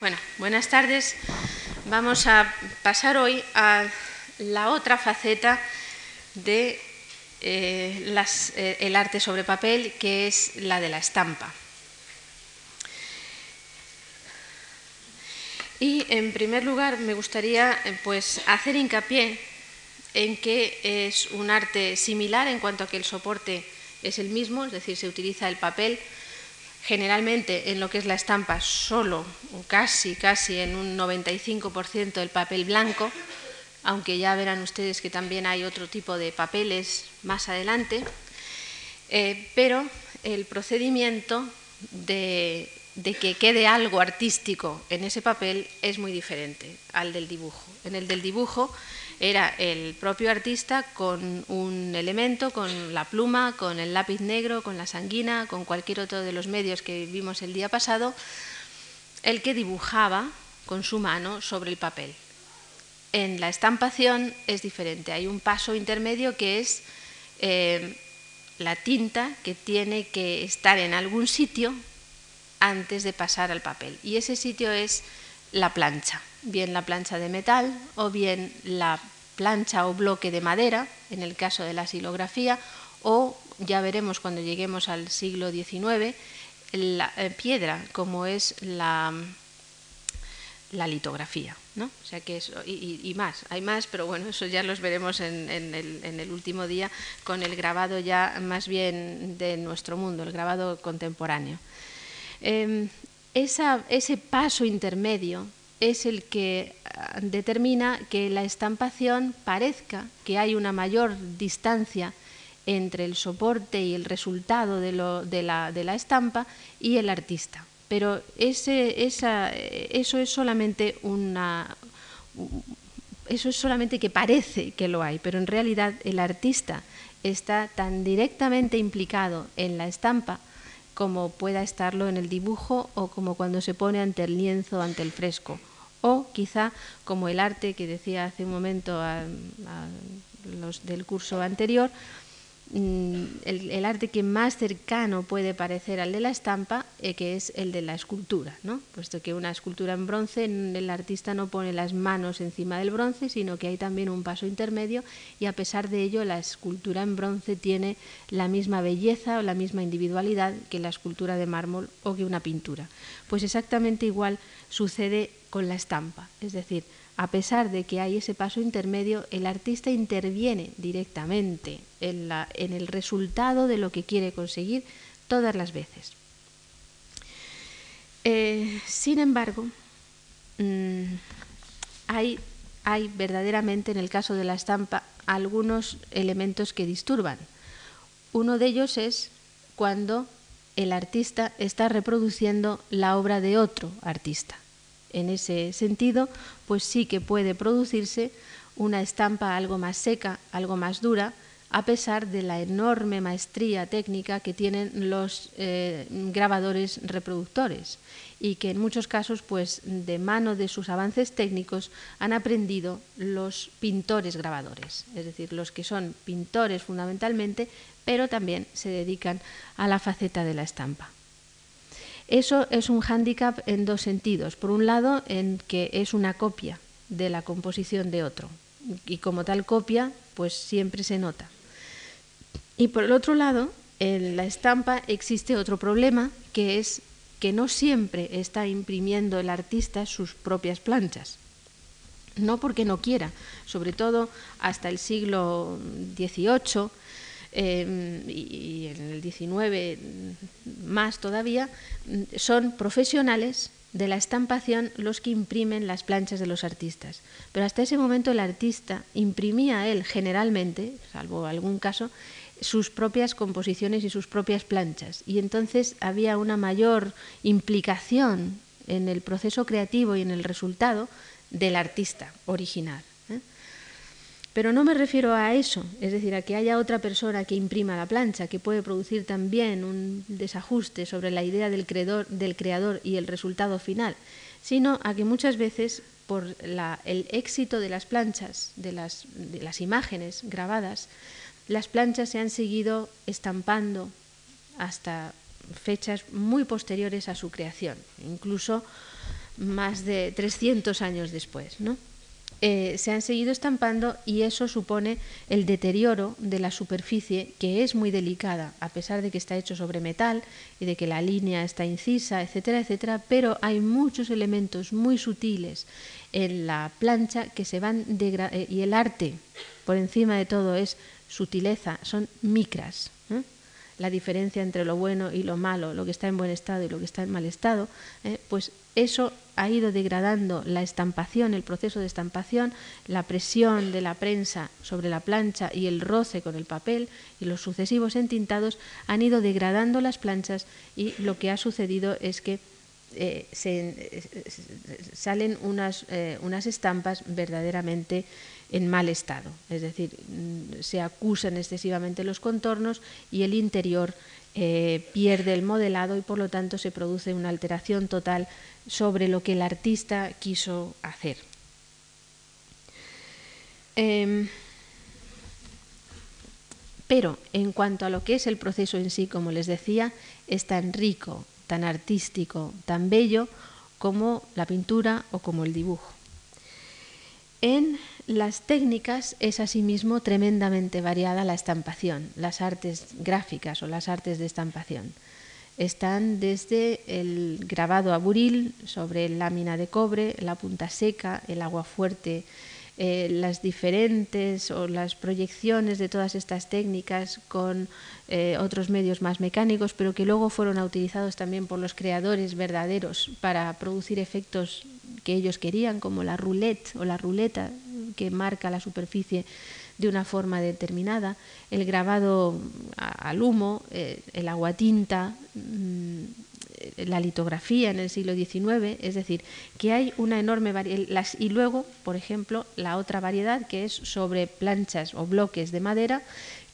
Bueno, buenas tardes. Vamos a pasar hoy a la otra faceta de eh, eh, el arte sobre papel, que es la de la estampa. Y en primer lugar me gustaría eh, pues, hacer hincapié en que es un arte similar en cuanto a que el soporte es el mismo, es decir, se utiliza el papel generalmente en lo que es la estampa solo o casi, casi en un 95% el papel blanco, aunque ya verán ustedes que también hay otro tipo de papeles más adelante, eh, pero el procedimiento de, de que quede algo artístico en ese papel es muy diferente al del dibujo. En el del dibujo era el propio artista con un elemento, con la pluma, con el lápiz negro, con la sanguina, con cualquier otro de los medios que vimos el día pasado, el que dibujaba con su mano sobre el papel. En la estampación es diferente, hay un paso intermedio que es eh, la tinta que tiene que estar en algún sitio antes de pasar al papel. Y ese sitio es la plancha, bien la plancha de metal o bien la plancha o bloque de madera, en el caso de la silografía, o ya veremos cuando lleguemos al siglo XIX, la eh, piedra, como es la, la litografía. ¿no? O sea que y, más, hay más, pero bueno, eso ya los veremos en, el, último día con el grabado ya más bien de nuestro mundo, el grabado contemporáneo. Em, ese paso intermedio es el que ah, determina que la estampación parezca que hay una mayor distancia entre el soporte y el resultado de, la, estampa y el artista. Pero ese, eso es solamente una, eso es solamente que parece que lo hay, pero en realidad el artista está tan directamente implicado en la estampa como pueda estarlo en el dibujo o como cuando se pone ante el lienzo, ante el fresco. O quizá como el arte que decía hace un momento a, los del curso anterior, mm, el, arte que más cercano puede parecer al de la estampa, eh, que es el de la escultura, ¿no? puesto que una escultura en bronce, el artista no pone las manos encima del bronce, sino que hay también un paso intermedio y a pesar de ello la escultura en bronce tiene la misma belleza o la misma individualidad que la escultura de mármol o que una pintura. Pues exactamente igual sucede con la estampa. Es decir, a pesar de que hay ese paso intermedio, el artista interviene directamente en, el resultado de lo que quiere conseguir todas las veces. Eh, sin embargo, mm, hay, hay verdaderamente en el caso de la estampa algunos elementos que disturban. Uno de ellos es cuando el artista está reproduciendo la obra de otro artista. En ese sentido, pues sí que puede producirse una estampa algo más seca, algo más dura, a pesar de la enorme maestría técnica que tienen los eh, grabadores reproductores y que en muchos casos, pues de mano de sus avances técnicos, han aprendido los pintores grabadores, es decir, los que son pintores fundamentalmente, pero también se dedican a la faceta de la estampa. Eso es un hándicap en dos sentidos. Por un lado, en que es una copia de la composición de otro y como tal copia, pues siempre se nota. Y por el otro lado, en la estampa existe otro problema que es que no siempre está imprimiendo el artista sus propias planchas. No porque no quiera, sobre todo hasta el siglo XVIII Em, y, en el 19 más todavía, son profesionales de la estampación los que imprimen las planchas de los artistas. Pero hasta ese momento el artista imprimía él generalmente, salvo algún caso, sus propias composiciones y sus propias planchas. Y entonces había una mayor implicación en el proceso creativo y en el resultado del artista original. Pero no me refiero a eso, es decir, a que haya otra persona que imprima la plancha, que puede producir también un desajuste sobre la idea del creador, del creador y el resultado final, sino a que muchas veces por el éxito de las planchas, de las, de las imágenes grabadas, las planchas se han seguido estampando hasta fechas muy posteriores a su creación. Incluso más de 300 años después. ¿no? Eh, se han seguido estampando y eso supone el deterioro de la superficie, que es muy delicada, a pesar de que está hecho sobre metal y de que la línea está incisa, etcétera, etcétera, pero hay muchos elementos muy sutiles en la plancha que se van eh, y el arte, por encima de todo, es sutileza, son micras. La diferencia entre lo bueno y lo malo, lo que está en buen estado y lo que está en mal estado, ¿eh? pues eso ha ido degradando la estampación, el proceso de estampación, la presión de la prensa sobre la plancha y el roce con el papel y los sucesivos entintados han ido degradando las planchas y lo que ha sucedido es que eh, se, salen unas, eh, unas estampas verdaderamente en mal estado, es decir, mm, se acusan excesivamente los contornos y el interior eh, pierde el modelado y por lo tanto se produce una alteración total sobre lo que el artista quiso hacer. Em, pero en cuanto a lo que es el proceso en sí, como les decía, es tan rico, tan artístico, tan bello como la pintura o como el dibujo. En las técnicas es asimismo tremendamente variada la estampación, las artes gráficas o las artes de estampación. Están desde el grabado a buril sobre lámina de cobre, la punta seca, el agua fuerte, eh, las diferentes o las proyecciones de todas estas técnicas con eh, otros medios más mecánicos, pero que luego fueron utilizados también por los creadores verdaderos para producir efectos que ellos querían, como la roulette o la ruleta que marca la superficie de una forma determinada, el grabado al humo, eh, el aguatinta, mm, la litografía en el siglo XIX, es decir, que hay una enorme variedad. Y luego, por ejemplo, la otra variedad que es sobre planchas o bloques de madera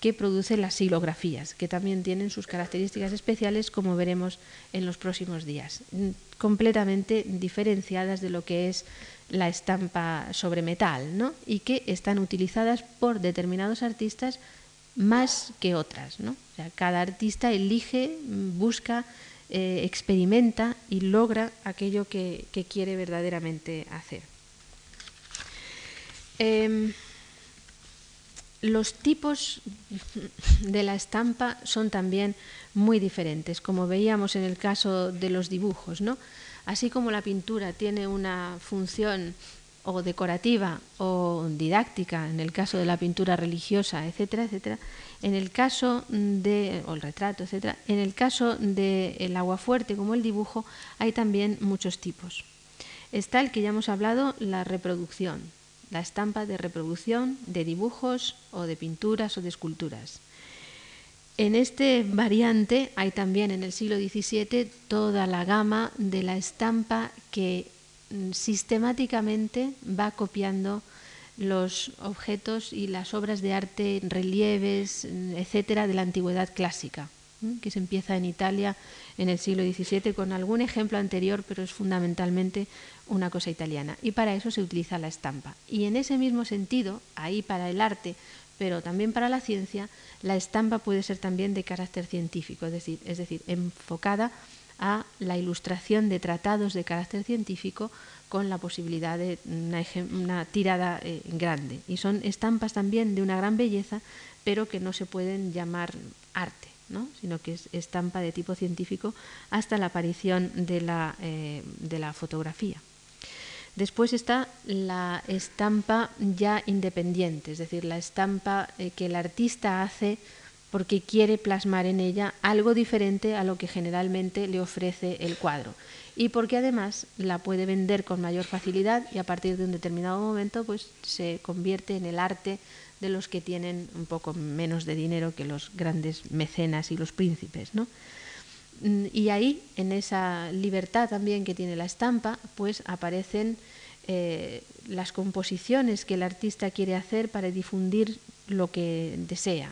que producen las silografías, que también tienen sus características especiales, como veremos en los próximos días, mm, completamente diferenciadas de lo que es la estampa sobre metal, ¿no? y que están utilizadas por determinados artistas más que otras. ¿no? cada artista elige, busca, eh, experimenta y logra aquello que, quiere verdaderamente hacer. Em, los tipos de la estampa son también muy diferentes, como veíamos en el caso de los dibujos, ¿no? Así como la pintura tiene una función o decorativa o didáctica, en el caso de la pintura religiosa, etcétera, etcétera, en el caso de, el retrato, etcétera, en el caso del agua fuerte como el dibujo, hay también muchos tipos. Está el que ya hemos hablado, la reproducción, la estampa de reproducción de dibujos o de pinturas o de esculturas. En este variante hay también en el siglo XVII toda la gama de la estampa que mm, sistemáticamente va copiando los objetos y las obras de arte, relieves, etcétera, de la antigüedad clásica, que se empieza en Italia en el siglo XVII con algún ejemplo anterior, pero es fundamentalmente una cosa italiana. Y para eso se utiliza la estampa. Y en ese mismo sentido, ahí para el arte pero también para la ciencia, la estampa puede ser también de carácter científico, es decir, es decir, enfocada a la ilustración de tratados de carácter científico con la posibilidad de una, tirada eh, grande. Y son estampas también de una gran belleza, pero que no se pueden llamar arte, ¿no? sino que es estampa de tipo científico hasta la aparición de la, eh, de la fotografía. Después está la estampa ya independiente, es decir, la estampa eh, que el artista hace porque quiere plasmar en ella algo diferente a lo que generalmente le ofrece el cuadro y porque además la puede vender con mayor facilidad y a partir de un determinado momento pues se convierte en el arte de los que tienen un poco menos de dinero que los grandes mecenas y los príncipes, ¿no? Mm, y ahí, en esa libertad también que tiene la estampa, pues aparecen eh, las composiciones que el artista quiere hacer para difundir lo que desea,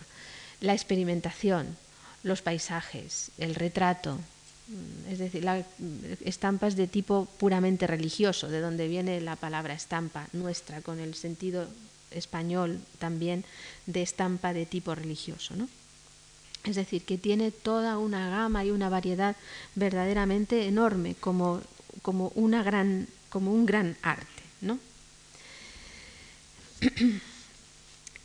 la experimentación, los paisajes, el retrato, mm, es decir, estampas de tipo puramente religioso, de donde viene la palabra estampa nuestra, con el sentido español también de estampa de tipo religioso. ¿no? Es decir, que tiene toda una gama y una variedad verdaderamente enorme, como como, una gran, como un gran arte. ¿no?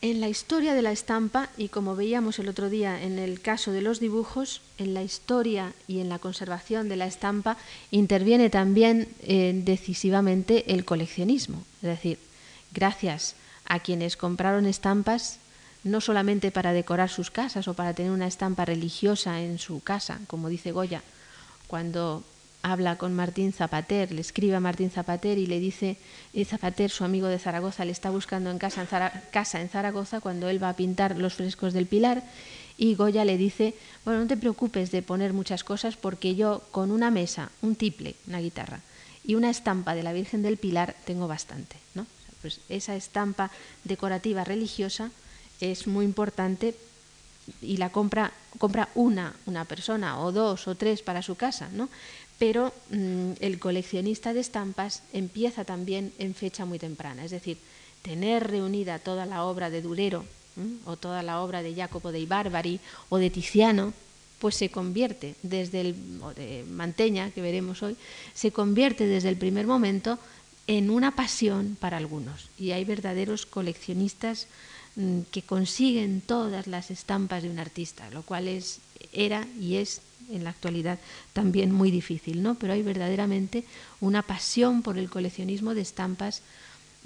En la historia de la estampa, y como veíamos el otro día en el caso de los dibujos, en la historia y en la conservación de la estampa interviene también eh, decisivamente el coleccionismo. Es decir, gracias a quienes compraron estampas, no solamente para decorar sus casas o para tener una estampa religiosa en su casa, como dice Goya, cuando habla con Martín Zapater, le escribe a Martín Zapater y le dice, y Zapater, su amigo de Zaragoza, le está buscando en casa, en casa en Zaragoza cuando él va a pintar los frescos del Pilar y Goya le dice, bueno, no te preocupes de poner muchas cosas porque yo con una mesa, un tiple, una guitarra y una estampa de la Virgen del Pilar tengo bastante. ¿no? Pues esa estampa decorativa religiosa es muy importante y la compra, compra una, una persona o dos o tres para su casa, ¿no? Pero mm, el coleccionista de estampas empieza también en fecha muy temprana, es decir, tener reunida toda la obra de Durero o toda la obra de Jacopo dei Barbari o de Tiziano, pues se convierte desde el Manteña, que veremos hoy, se convierte desde el primer momento en una pasión para algunos. Y hay verdaderos coleccionistas que consiguen todas las estampas de un artista, lo cual es era y es en la actualidad también muy difícil, ¿no? Pero hay verdaderamente una pasión por el coleccionismo de estampas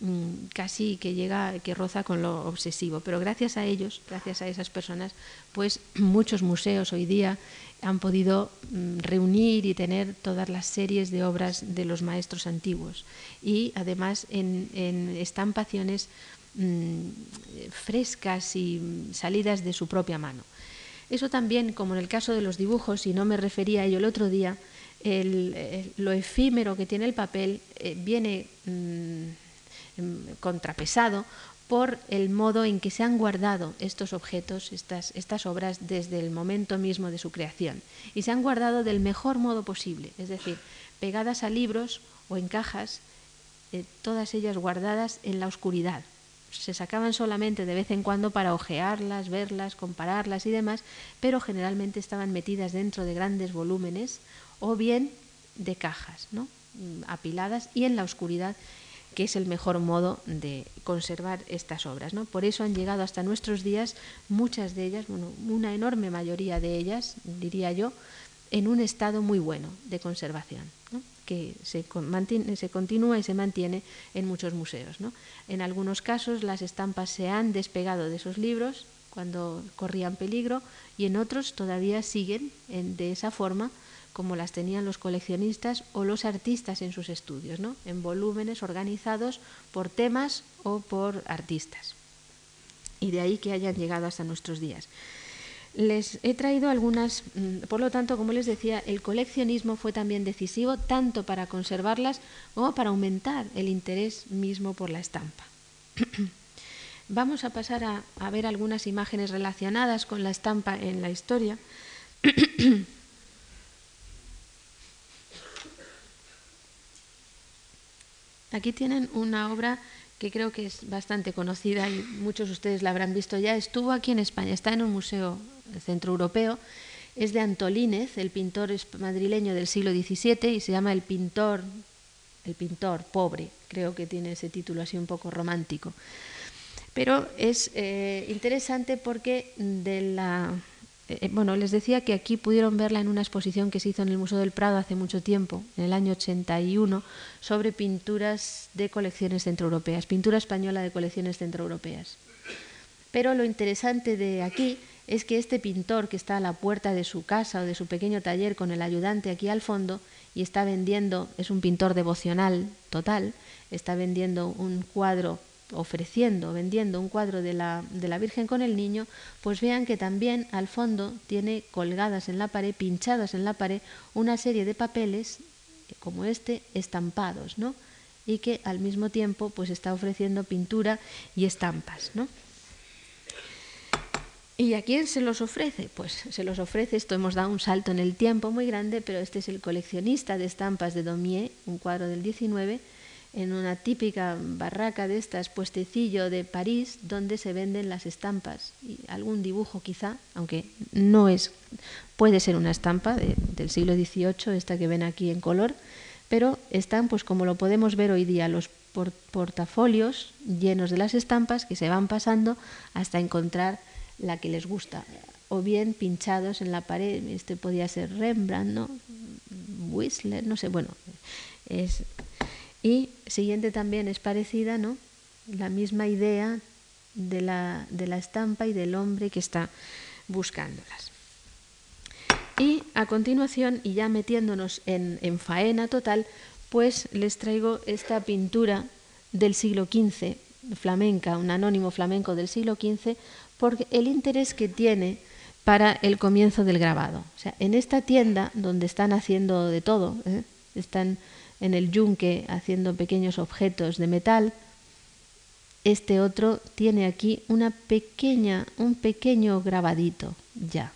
mm, casi que llega, que roza con lo obsesivo. Pero gracias a ellos, gracias a esas personas, pues muchos museos hoy día han podido mm, reunir y tener todas las series de obras de los maestros antiguos y además en, estampaciones mm, frescas y salidas de su propia mano. Eso también, como en el caso de los dibujos, y no me refería a ello el otro día, lo efímero que tiene el papel eh, viene mm, em, contrapesado por el modo en que se han guardado estos objetos, estas, estas obras, desde el momento mismo de su creación. Y se han guardado del mejor modo posible, es decir, pegadas a libros o en cajas, eh, todas ellas guardadas en la oscuridad, se sacaban solamente de vez en cuando para ojearlas, verlas, compararlas y demás, pero generalmente estaban metidas dentro de grandes volúmenes o bien de cajas, ¿no? Mm, apiladas y en la oscuridad que es el mejor modo de conservar estas obras. ¿no? Por eso han llegado hasta nuestros días muchas de ellas, bueno, una enorme mayoría de ellas, diría yo, en un estado muy bueno de conservación que se, se, continúa y se mantiene en muchos museos. ¿no? En algunos casos las estampas se han despegado de esos libros cuando corrían peligro y en otros todavía siguen de esa forma como las tenían los coleccionistas o los artistas en sus estudios, ¿no? en volúmenes organizados por temas o por artistas. Y de ahí que hayan llegado hasta nuestros días. Les he traído algunas, mm, por lo tanto, como les decía, el coleccionismo fue también decisivo tanto para conservarlas como para aumentar el interés mismo por la estampa. Vamos a pasar a, a ver algunas imágenes relacionadas con la estampa en la historia. Aquí tienen una obra que creo que es bastante conocida y muchos de ustedes la habrán visto ya. Estuvo aquí en España, está en un museo centroeuropeo. Es de Antolínez, el pintor madrileño del siglo XVII, y se llama El pintor, el pintor pobre. Creo que tiene ese título así un poco romántico. Pero es eh, interesante porque de la eh, bueno, les decía que aquí pudieron verla en una exposición que se hizo en el Museo del Prado hace mucho tiempo, en el año 81, sobre pinturas de colecciones centroeuropeas, pintura española de colecciones centroeuropeas. Pero lo interesante de aquí es que este pintor que está a la puerta de su casa o de su pequeño taller con el ayudante aquí al fondo y está vendiendo, es un pintor devocional total, está vendiendo un cuadro ofreciendo, vendiendo un cuadro de la, de la Virgen con el niño, pues vean que también al fondo tiene colgadas en la pared, pinchadas en la pared, una serie de papeles como este estampados, ¿no? Y que al mismo tiempo pues está ofreciendo pintura y estampas, ¿no? ¿Y a quién se los ofrece? Pues se los ofrece, esto hemos dado un salto en el tiempo muy grande, pero este es el coleccionista de estampas de Daumier, un cuadro del 19, en una típica barraca de estas, puestecillo de París, donde se venden las estampas y algún dibujo quizá, aunque no es, puede ser una estampa del siglo XVIII, esta que ven aquí en color, pero están, pues como lo podemos ver hoy día, los portafolios llenos de las estampas que se van pasando hasta encontrar la que les gusta, o bien pinchados en la pared, este podía ser Rembrandt, ¿no? Whistler, no sé, bueno, es... Y siguiente también es parecida, ¿no? La misma idea de la, de la estampa y del hombre que está buscándolas. Y a continuación, y ya metiéndonos en, en faena total, pues les traigo esta pintura del siglo XV, flamenca, un anónimo flamenco del siglo XV, por el interés que tiene para el comienzo del grabado. O sea, en esta tienda donde están haciendo de todo, ¿eh? están en el yunque haciendo pequeños objetos de metal, este otro tiene aquí una pequeña, un pequeño grabadito ya.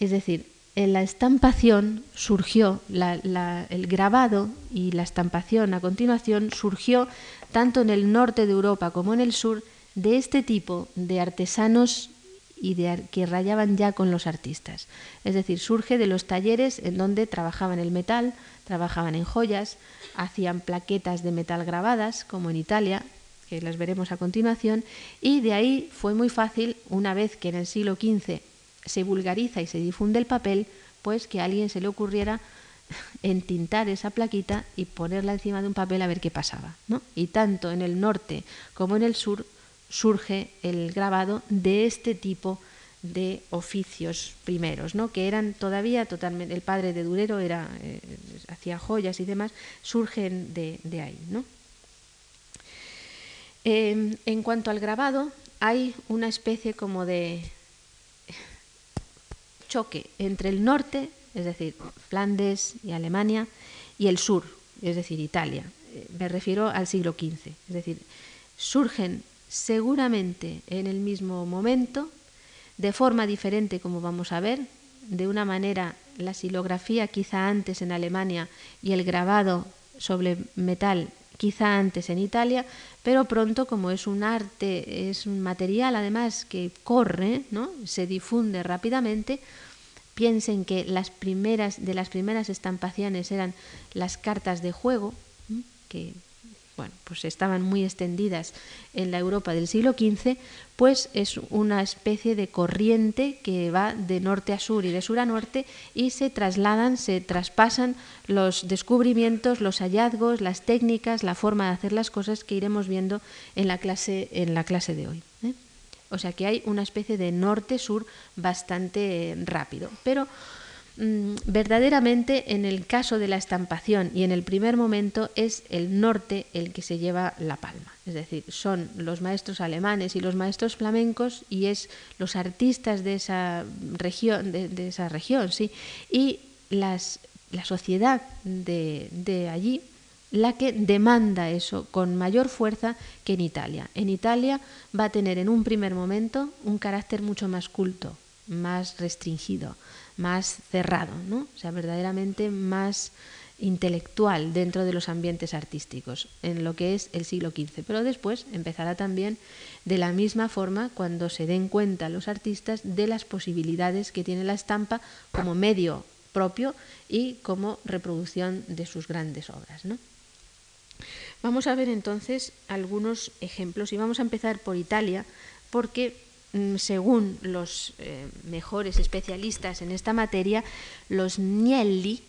Es decir, en la estampación surgió, el grabado y la estampación a continuación surgió tanto en el norte de Europa como en el sur de este tipo de artesanos y de, que rayaban ya con los artistas. Es decir, surge de los talleres en donde trabajaban el metal, trabajaban en joyas, hacían plaquetas de metal grabadas, como en Italia, que las veremos a continuación, y de ahí fue muy fácil, una vez que en el siglo XV se vulgariza y se difunde el papel, pues que a alguien se le ocurriera entintar esa plaquita y ponerla encima de un papel a ver qué pasaba. ¿no? Y tanto en el norte como en el sur surge el grabado de este tipo de oficios primeros, ¿no? que eran todavía totalmente, el padre de Durero era, eh, hacía joyas y demás, surgen de, ahí. ¿no? Em, en cuanto al grabado, hay una especie como de choque entre el norte, es decir, Flandes y Alemania, y el sur, es decir, Italia. Eh, me refiero al siglo XV. Es decir, surgen seguramente en el mismo momento, de forma diferente, como vamos a ver, de una manera la silografía quizá antes en Alemania y el grabado sobre metal quizá antes en Italia, pero pronto como es un arte, es un material además que corre, ¿no? se difunde rápidamente, piensen que las primeras de las primeras estampaciones eran las cartas de juego, que bueno, pues estaban muy extendidas en la Europa del siglo XV, pues es una especie de corriente que va de norte a sur y de sur a norte y se trasladan, se traspasan los descubrimientos, los hallazgos, las técnicas, la forma de hacer las cosas que iremos viendo en la clase, en la clase de hoy. ¿eh? O sea que hay una especie de norte-sur bastante rápido. Pero Mm, verdaderamente en el caso de la estampación y en el primer momento es el norte el que se lleva la palma. Es decir, son los maestros alemanes y los maestros flamencos y es los artistas de esa región, de, esa región, sí, y las, la sociedad de, de allí la que demanda eso con mayor fuerza que en Italia. En Italia va a tener en un primer momento un carácter mucho más culto, más restringido, más cerrado, ¿no? o sea, verdaderamente más intelectual dentro de los ambientes artísticos, en lo que es el siglo XV. Pero después empezará también de la misma forma cuando se den cuenta los artistas de las posibilidades que tiene la estampa como medio propio y como reproducción de sus grandes obras. ¿no? Vamos a ver entonces algunos ejemplos y vamos a empezar por Italia porque según los eh, mejores especialistas en esta materia, los nielli,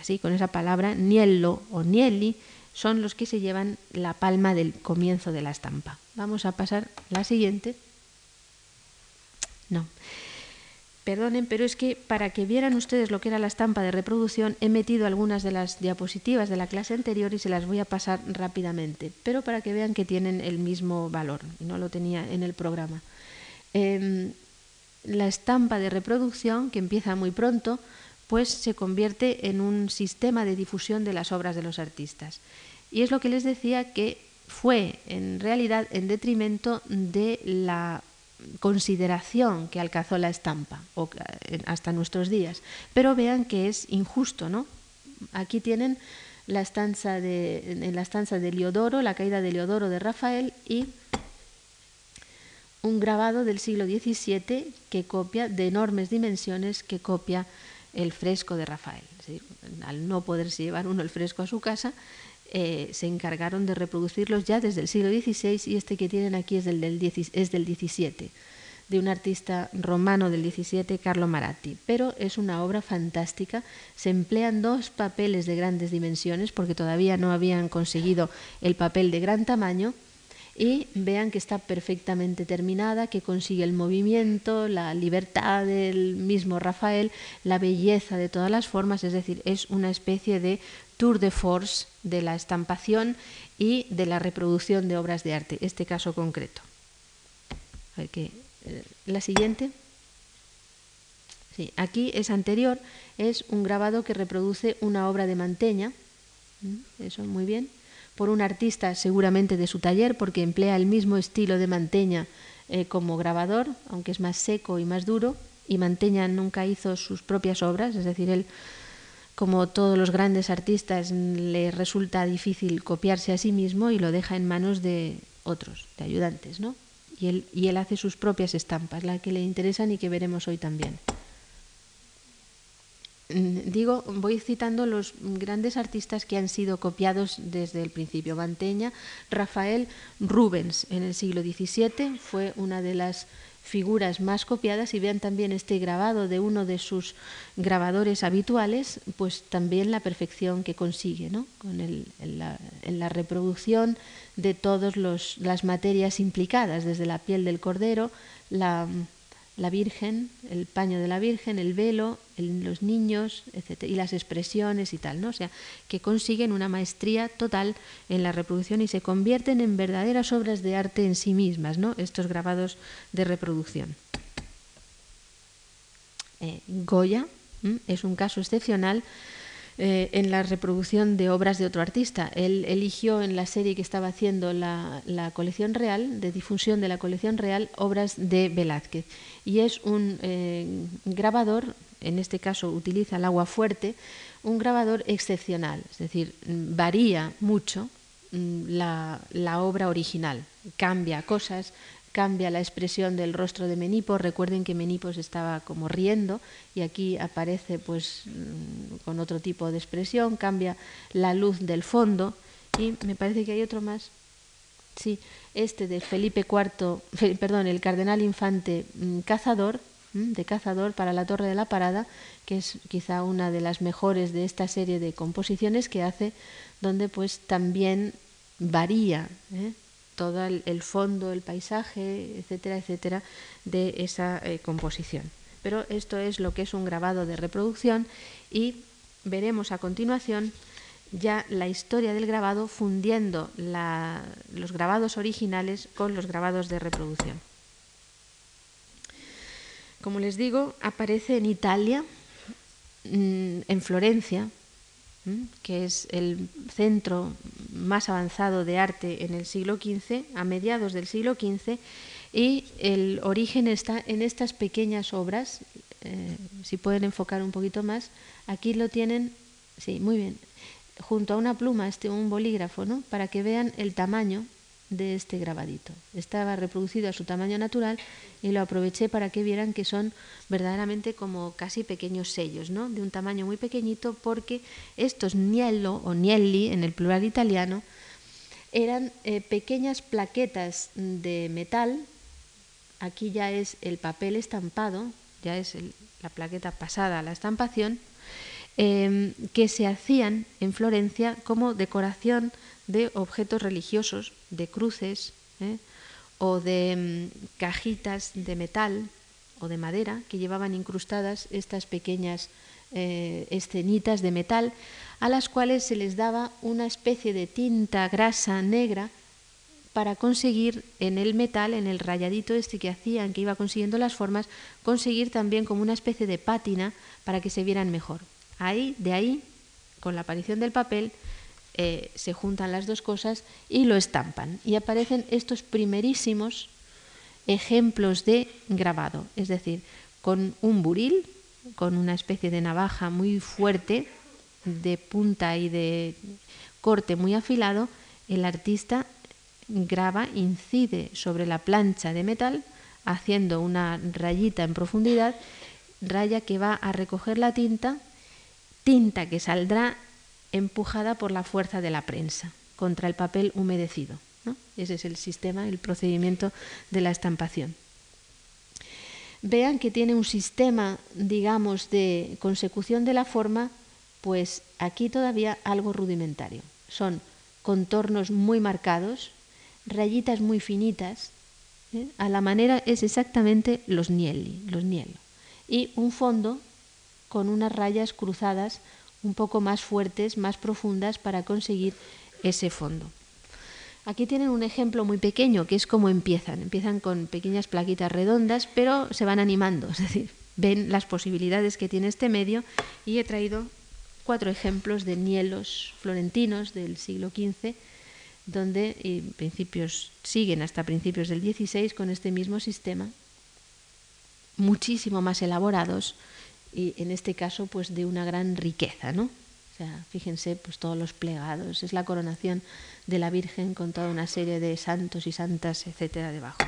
así con esa palabra, niello o nielli, son los que se llevan la palma del comienzo de la estampa. Vamos a pasar la siguiente. No. Perdonen, pero es que para que vieran ustedes lo que era la estampa de reproducción, he metido algunas de las diapositivas de la clase anterior y se las voy a pasar rápidamente, pero para que vean que tienen el mismo valor, no lo tenía en el programa. Em, la estampa de reproducción, que empieza muy pronto, pues se convierte en un sistema de difusión de las obras de los artistas. Y es lo que les decía que fue en realidad en detrimento de la consideración que alcanzó la estampa hasta nuestros días. Pero vean que es injusto, ¿no? Aquí tienen la estanza de, en la estanza de Leodoro, la caída de Leodoro de Rafael y un grabado del siglo XVII que copia de enormes dimensiones que copia el fresco de Rafael. Al no poderse llevar uno el fresco a su casa, eh, se encargaron de reproducirlos ya desde el siglo XVI y este que tienen aquí es del, del, es del XVII, de un artista romano del XVII, Carlo Maratti. Pero es una obra fantástica, se emplean dos papeles de grandes dimensiones porque todavía no habían conseguido el papel de gran tamaño y vean que está perfectamente terminada, que consigue el movimiento, la libertad del mismo Rafael, la belleza de todas las formas, es decir, es una especie de tour de force de la estampación y de la reproducción de obras de arte, este caso concreto. Eh, la siguiente. Sí, aquí es anterior, es un grabado que reproduce una obra de Manteña, eso muy bien, por un artista seguramente de su taller, porque emplea el mismo estilo de Manteña eh, como grabador, aunque es más seco y más duro, y Manteña nunca hizo sus propias obras, es decir, él como todos los grandes artistas, le resulta difícil copiarse a sí mismo y lo deja en manos de otros, de ayudantes, ¿no? Y él, y él hace sus propias estampas, las que le interesan y que veremos hoy también. Mm, digo, voy citando los grandes artistas que han sido copiados desde el principio. Manteña, Rafael Rubens en el siglo XVII fue una de las figuras más copiadas y vean también este grabado de uno de sus grabadores habituales, pues también la perfección que consigue, ¿no? Con el, en, la, en, la, reproducción de todas las materias implicadas, desde la piel del cordero, la, la Virgen, el paño de la Virgen, el velo, el, los niños, etc. y las expresiones y tal, ¿no? O sea, que consiguen una maestría total en la reproducción y se convierten en verdaderas obras de arte en sí mismas, ¿no? Estos grabados de reproducción. Eh, Goya es un caso excepcional eh, en la reproducción de obras de otro artista. Él eligió en la serie que estaba haciendo la, colección real, de difusión de la colección real, obras de Velázquez. Y es un eh, grabador, en este caso utiliza el agua fuerte, un grabador excepcional, es decir, varía mucho mm, la obra original, cambia cosas, cambia la expresión del rostro de Menipo. Recuerden que Menipo estaba como riendo y aquí aparece pues mm, con otro tipo de expresión, cambia la luz del fondo y me parece que hay otro más. Sí, este de Felipe IV, perdón, el cardenal infante mm, cazador, mm, de cazador para la Torre de la Parada, que es quizá una de las mejores de esta serie de composiciones que hace, donde pues también varía ¿eh? Todo el, fondo, el paisaje, etcétera, etcétera, de esa eh, composición. Pero esto es lo que es un grabado de reproducción y veremos a continuación ya la historia del grabado fundiendo los grabados originales con los grabados de reproducción. Como les digo, aparece en Italia, mm, en Florencia, que es el centro más avanzado de arte en el siglo XV, a mediados del siglo XV, y el origen está en estas pequeñas obras. Eh, si pueden enfocar un poquito más, aquí lo tienen, sí, muy bien, junto a una pluma, este, un bolígrafo, ¿no? para que vean el tamaño de este grabadito. Estaba reproducido a su tamaño natural y lo aproveché para que vieran que son verdaderamente como casi pequeños sellos, ¿no? de un tamaño muy pequeñito, porque estos niello o nielli en el plural italiano eran eh, pequeñas plaquetas de metal. Aquí ya es el papel estampado, ya es la plaqueta pasada a la estampación, em, que se hacían en Florencia como decoración de objetos religiosos, de cruces ¿eh? o de mm, cajitas de metal o de madera que llevaban incrustadas estas pequeñas eh, escenitas de metal a las cuales se les daba una especie de tinta grasa negra para conseguir en el metal, en el rayadito este que hacían, que iba consiguiendo las formas, conseguir también como una especie de pátina para que se vieran mejor. Ahí, de ahí, con la aparición del papel, eh, se juntan las dos cosas y lo estampan. Y aparecen estos primerísimos ejemplos de grabado, es decir, con un buril, con una especie de navaja muy fuerte, de punta y de corte muy afilado, el artista graba, incide sobre la plancha de metal, haciendo una rayita en profundidad, raya que va a recoger la tinta tinta que saldrá empujada por la fuerza de la prensa contra el papel humedecido. Ese es el sistema, el procedimiento de la estampación. Vean que tiene un sistema, digamos, de consecución de la forma, pues aquí todavía algo rudimentario. Son contornos muy marcados, rayitas muy finitas, ¿eh? a la manera es exactamente los nielli, los nielo, y un fondo con unas rayas cruzadas un poco más fuertes, más profundas para conseguir ese fondo. Aquí tienen un ejemplo muy pequeño, que es cómo empiezan. Empiezan con pequeñas plaquitas redondas, pero se van animando, es decir, ven las posibilidades que tiene este medio y he traído cuatro ejemplos de nielos florentinos del siglo XV, donde en principios siguen hasta principios del XVI con este mismo sistema, muchísimo más elaborados y en este caso pues de una gran riqueza, ¿no? sea, fíjense, pues todos los plegados, es la coronación de la Virgen con toda una serie de santos y santas, etcétera, debajo.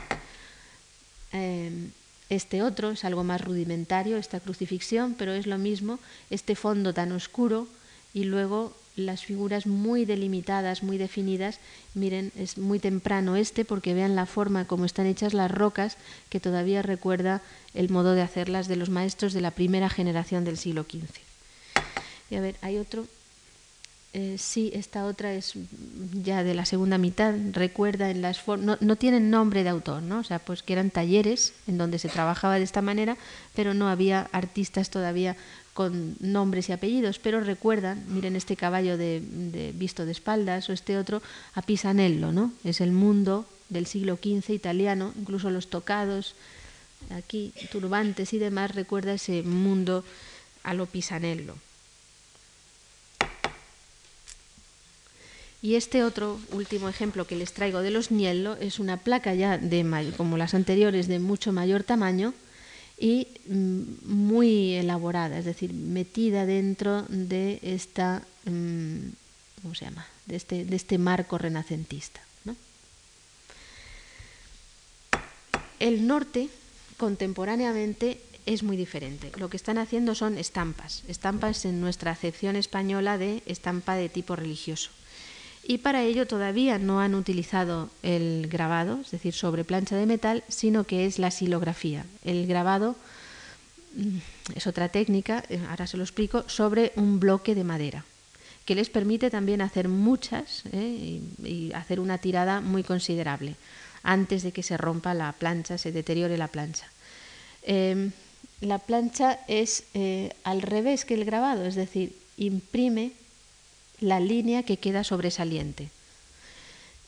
Em, este otro es algo más rudimentario, esta crucifixión, pero es lo mismo, este fondo tan oscuro y luego las figuras muy delimitadas, muy definidas. Miren, es muy temprano este porque vean la forma como están hechas las rocas, que todavía recuerda el modo de hacerlas de los maestros de la primera generación del siglo XV. Y a ver, hay otro. Eh, sí, esta otra es ya de la segunda mitad, recuerda en las no, no tienen nombre de autor, ¿no? O sea, pues que eran talleres en donde se trabajaba de esta manera, pero no había artistas todavía con nombres y apellidos, pero recuerdan, miren este caballo de, visto de espaldas o este otro a Pisanello, ¿no? Es el mundo del siglo XV italiano, incluso los tocados, aquí turbantes y demás, recuerda ese mundo a lo Pisanello. Y este otro último ejemplo que les traigo de los Niello es una placa ya de como las anteriores de mucho mayor tamaño y mm, muy elaborada, es decir, metida dentro de esta mm, ¿cómo se llama? de este, de este marco renacentista. El norte contemporáneamente es muy diferente. Lo que están haciendo son estampas, estampas en nuestra acepción española de estampa de tipo religioso y para ello todavía no han utilizado el grabado, es decir, sobre plancha de metal, sino que es la silografía. El grabado mm, es otra técnica, eh, ahora se lo explico, sobre un bloque de madera, que les permite también hacer muchas eh, y, hacer una tirada muy considerable antes de que se rompa la plancha, se deteriore la plancha. Em, la plancha es eh, al revés que el grabado, es decir, imprime la línea que queda sobresaliente.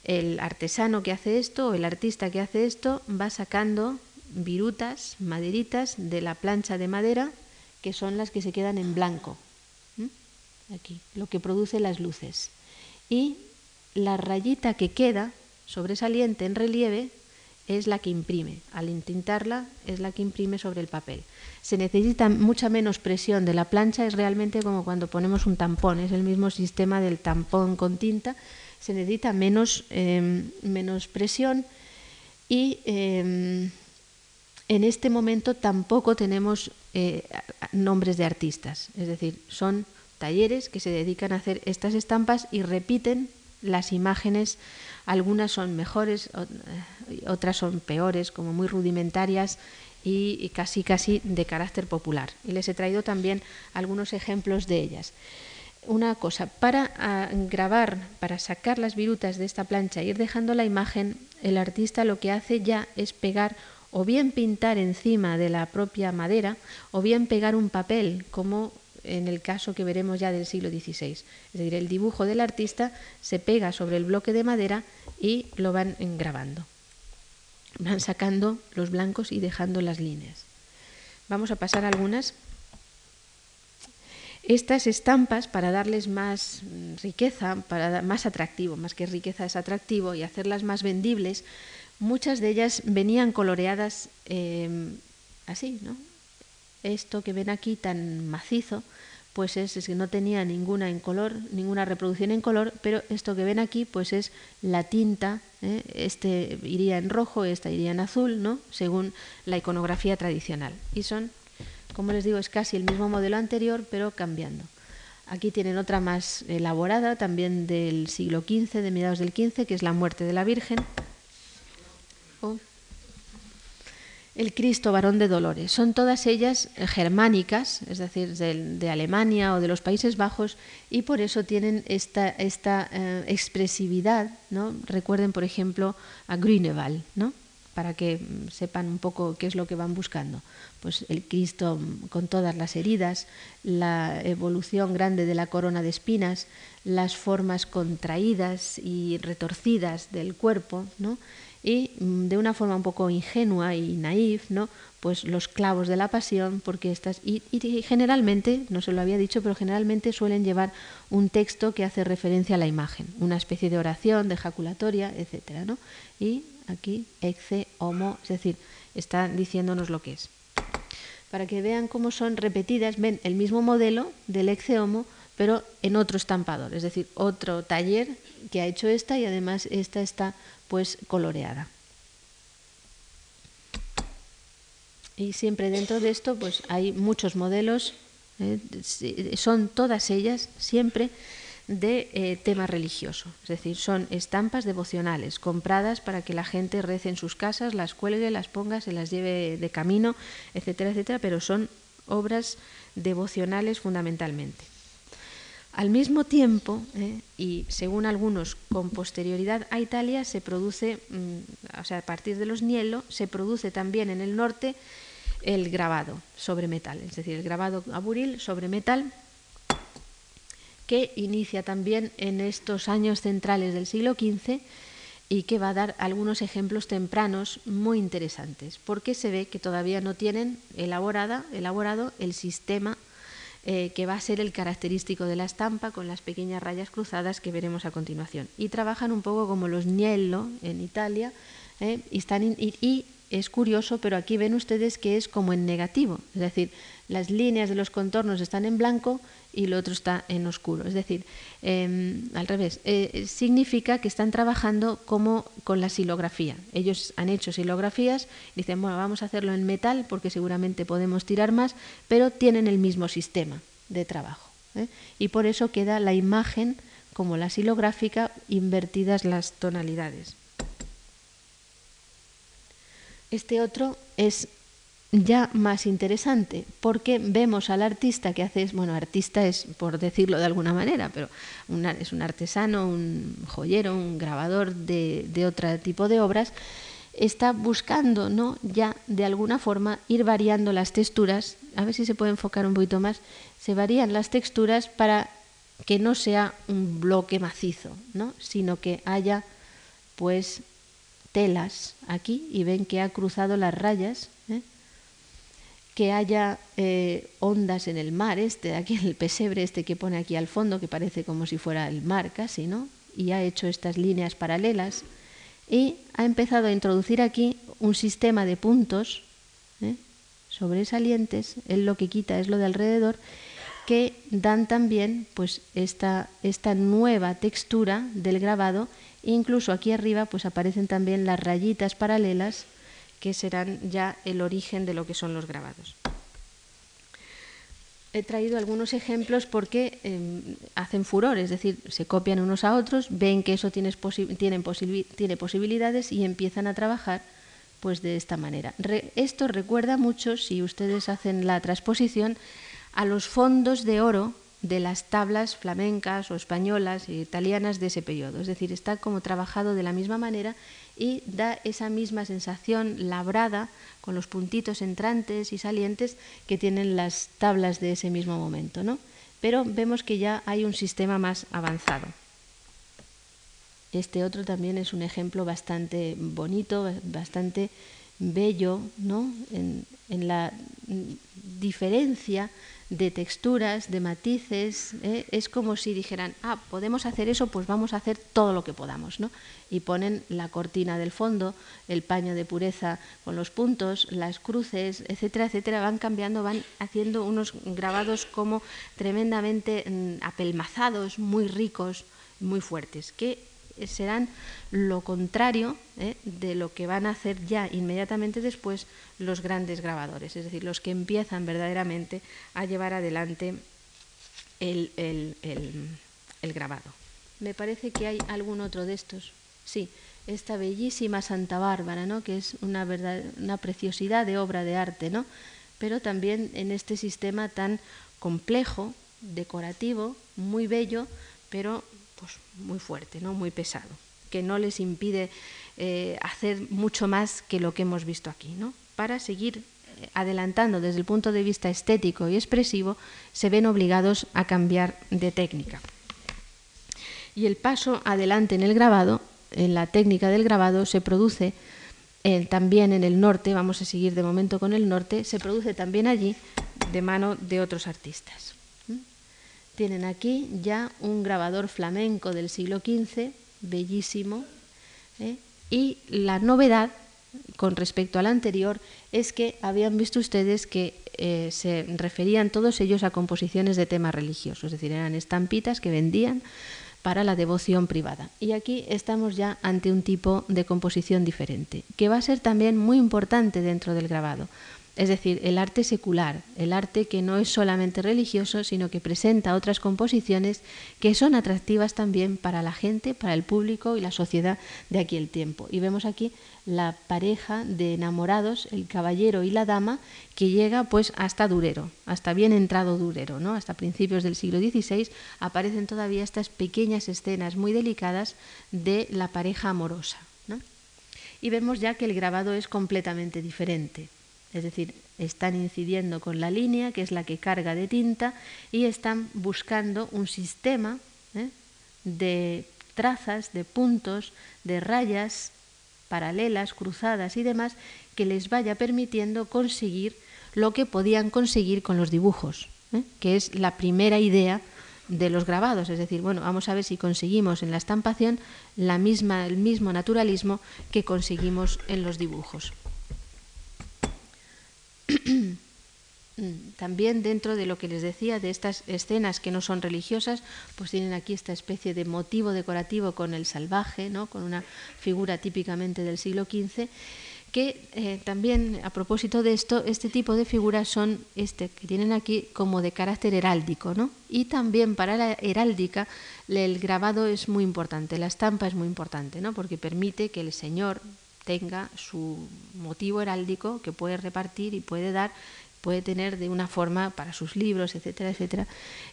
El artesano que hace esto o el artista que hace esto va sacando virutas, maderitas de la plancha de madera que son las que se quedan en blanco. Aquí, lo que produce las luces. Y la rayita que queda sobresaliente en relieve es la que imprime. Al intintarla es la que imprime sobre el papel. Se necesita mucha menos presión de la plancha, es realmente como cuando ponemos un tampón, es el mismo sistema del tampón con tinta, se necesita menos, em, menos presión y em, en este momento tampoco tenemos eh, nombres de artistas, es decir, son talleres que se dedican a hacer estas estampas y repiten las imágenes algunas son mejores, eh, otras son peores, como muy rudimentarias y casi casi de carácter popular. Y les he traído también algunos ejemplos de ellas. Una cosa, para ah, grabar, para sacar las virutas de esta plancha e ir dejando la imagen, el artista lo que hace ya es pegar o bien pintar encima de la propia madera o bien pegar un papel como en el caso que veremos ya del siglo XVI. Es decir, el dibujo del artista se pega sobre el bloque de madera y lo van grabando. Van sacando los blancos y dejando las líneas. Vamos a pasar algunas. Estas estampas, para darles más riqueza, para más atractivo, más que riqueza es atractivo, y hacerlas más vendibles, muchas de ellas venían coloreadas eh, así, ¿no? Esto que ven aquí tan macizo, pues es, que no tenía ninguna en color, ninguna reproducción en color, pero esto que ven aquí, pues es la tinta, ¿eh? este iría en rojo, esta iría en azul, ¿no? Según la iconografía tradicional. Y son, como les digo, es casi el mismo modelo anterior, pero cambiando. Aquí tienen otra más elaborada, también del siglo XV, de mediados del XV, que es la muerte de la Virgen. El Cristo varón de Dolores. Son todas ellas germánicas, es decir, de, Alemania o de los Países Bajos, y por eso tienen esta, esta eh, expresividad. ¿no? Recuerden, por ejemplo, a Grünewald, ¿no? para que mm, sepan un poco qué es lo que van buscando. Pues el Cristo mm, con todas las heridas, la evolución grande de la corona de espinas, las formas contraídas y retorcidas del cuerpo, ¿no? Y mm, de una forma un poco ingenua y naif, ¿no? pues los clavos de la pasión, porque estas, y, generalmente, no se lo había dicho, pero generalmente suelen llevar un texto que hace referencia a la imagen, una especie de oración, de ejaculatoria, etc. ¿no? Y aquí, exe, homo, es decir, está diciéndonos lo que es. Para que vean cómo son repetidas, ven el mismo modelo del exe homo, pero en otro estampador, es decir, otro taller que ha hecho esta y además esta está pues coloreada. Y siempre dentro de esto pues hay muchos modelos, eh, son todas ellas siempre de eh, tema religioso, es decir, son estampas devocionales compradas para que la gente rece en sus casas, las cuelgue, las ponga, se las lleve de camino, etcétera, etcétera, pero son obras devocionales fundamentalmente. Al mismo tiempo, eh, y según algunos con posterioridad a Italia, se produce, mm, o sea, a partir de los Nielo, se produce también en el norte el grabado sobre metal, es decir, el grabado a buril sobre metal, que inicia también en estos años centrales del siglo XV y que va a dar algunos ejemplos tempranos muy interesantes, porque se ve que todavía no tienen elaborada, elaborado el sistema eh, que va a ser el característico de la estampa con las pequeñas rayas cruzadas que veremos a continuación. Y trabajan un poco como los Niello en Italia, eh, y, están y, es curioso, pero aquí ven ustedes que es como en negativo, es decir, las líneas de los contornos están en blanco y lo otro está en oscuro. Es decir, em, al revés, eh, significa que están trabajando como con la silografía. Ellos han hecho silografías, dicen, bueno, vamos a hacerlo en metal porque seguramente podemos tirar más, pero tienen el mismo sistema de trabajo. ¿eh? Y por eso queda la imagen como la silográfica, invertidas las tonalidades. Este otro es ya más interesante, porque vemos al artista que hace, bueno, artista es por decirlo de alguna manera, pero es un artesano, un joyero, un grabador de, de otro tipo de obras, está buscando, ¿no? Ya de alguna forma ir variando las texturas, a ver si se puede enfocar un poquito más, se varían las texturas para que no sea un bloque macizo, ¿no? Sino que haya, pues, telas aquí y ven que ha cruzado las rayas que haya eh, ondas en el mar, este, aquí el pesebre este que pone aquí al fondo, que parece como si fuera el mar casi, ¿no? Y ha hecho estas líneas paralelas y ha empezado a introducir aquí un sistema de puntos ¿eh? sobresalientes, él lo que quita es lo de alrededor, que dan también pues esta, esta nueva textura del grabado, incluso aquí arriba pues aparecen también las rayitas paralelas que serán ya el origen de lo que son los grabados. He traído algunos ejemplos porque em, hacen furor, es decir, se copian unos a otros, ven que eso tiene, tiene posibilidades y empiezan a trabajar pues de esta manera. esto recuerda mucho, si ustedes hacen la transposición, a los fondos de oro de las tablas flamencas o españolas e italianas de ese periodo. Es decir, está como trabajado de la misma manera y da esa misma sensación labrada con los puntitos entrantes y salientes que tienen las tablas de ese mismo momento. ¿no? Pero vemos que ya hay un sistema más avanzado. Este otro también es un ejemplo bastante bonito, bastante bello, ¿no? en, en la diferencia de texturas, de matices, ¿eh? es como si dijeran, ah, podemos hacer eso, pues vamos a hacer todo lo que podamos, ¿no? Y ponen la cortina del fondo, el paño de pureza con los puntos, las cruces, etcétera, etcétera, van cambiando, van haciendo unos grabados como tremendamente mm, apelmazados, muy ricos, muy fuertes, que serán lo contrario ¿eh? de lo que van a hacer ya inmediatamente después los grandes grabadores, es decir, los que empiezan verdaderamente a llevar adelante el, grabado. Me parece que hay algún otro de estos. Sí, esta bellísima Santa Bárbara, ¿no? que es una, verdad, una preciosidad de obra de arte, ¿no? pero también en este sistema tan complejo, decorativo, muy bello, pero pues, muy fuerte, ¿no? muy pesado, que no les impide eh, hacer mucho más que lo que hemos visto aquí. ¿no? Para seguir eh, adelantando desde el punto de vista estético y expresivo, se ven obligados a cambiar de técnica. Y el paso adelante en el grabado, en la técnica del grabado, se produce eh, también en el norte, vamos a seguir de momento con el norte, se produce también allí de mano de otros artistas. Tienen aquí ya un grabador flamenco del siglo XV, bellísimo, ¿eh? y la novedad con respecto al anterior es que habían visto ustedes que eh, se referían todos ellos a composiciones de temas religiosos, es decir, eran estampitas que vendían para la devoción privada. Y aquí estamos ya ante un tipo de composición diferente, que va a ser también muy importante dentro del grabado, es decir, el arte secular, el arte que no es solamente religioso, sino que presenta otras composiciones que son atractivas también para la gente, para el público y la sociedad de aquí el tiempo. Y vemos aquí la pareja de enamorados, el caballero y la dama, que llega pues hasta Durero, hasta bien entrado Durero, ¿no? Hasta principios del siglo XVI aparecen todavía estas pequeñas escenas muy delicadas de la pareja amorosa. Y vemos ya que el grabado es completamente diferente es decir, están incidiendo con la línea, que es la que carga de tinta, y están buscando un sistema ¿eh? de trazas, de puntos, de rayas paralelas, cruzadas y demás, que les vaya permitiendo conseguir lo que podían conseguir con los dibujos, ¿eh? que es la primera idea de los grabados, es decir, bueno, vamos a ver si conseguimos en la estampación la misma, el mismo naturalismo que conseguimos en los dibujos. También dentro de lo que les decía de estas escenas que no son religiosas, pues tienen aquí esta especie de motivo decorativo con el salvaje, ¿no? con una figura típicamente del siglo XV, que eh, también a propósito de esto, este tipo de figuras son este que tienen aquí como de carácter heráldico, ¿no? Y también para la heráldica el grabado es muy importante, la estampa es muy importante, ¿no? Porque permite que el señor tenga su motivo heráldico que puede repartir y puede dar, puede tener de una forma para sus libros, etcétera, etcétera,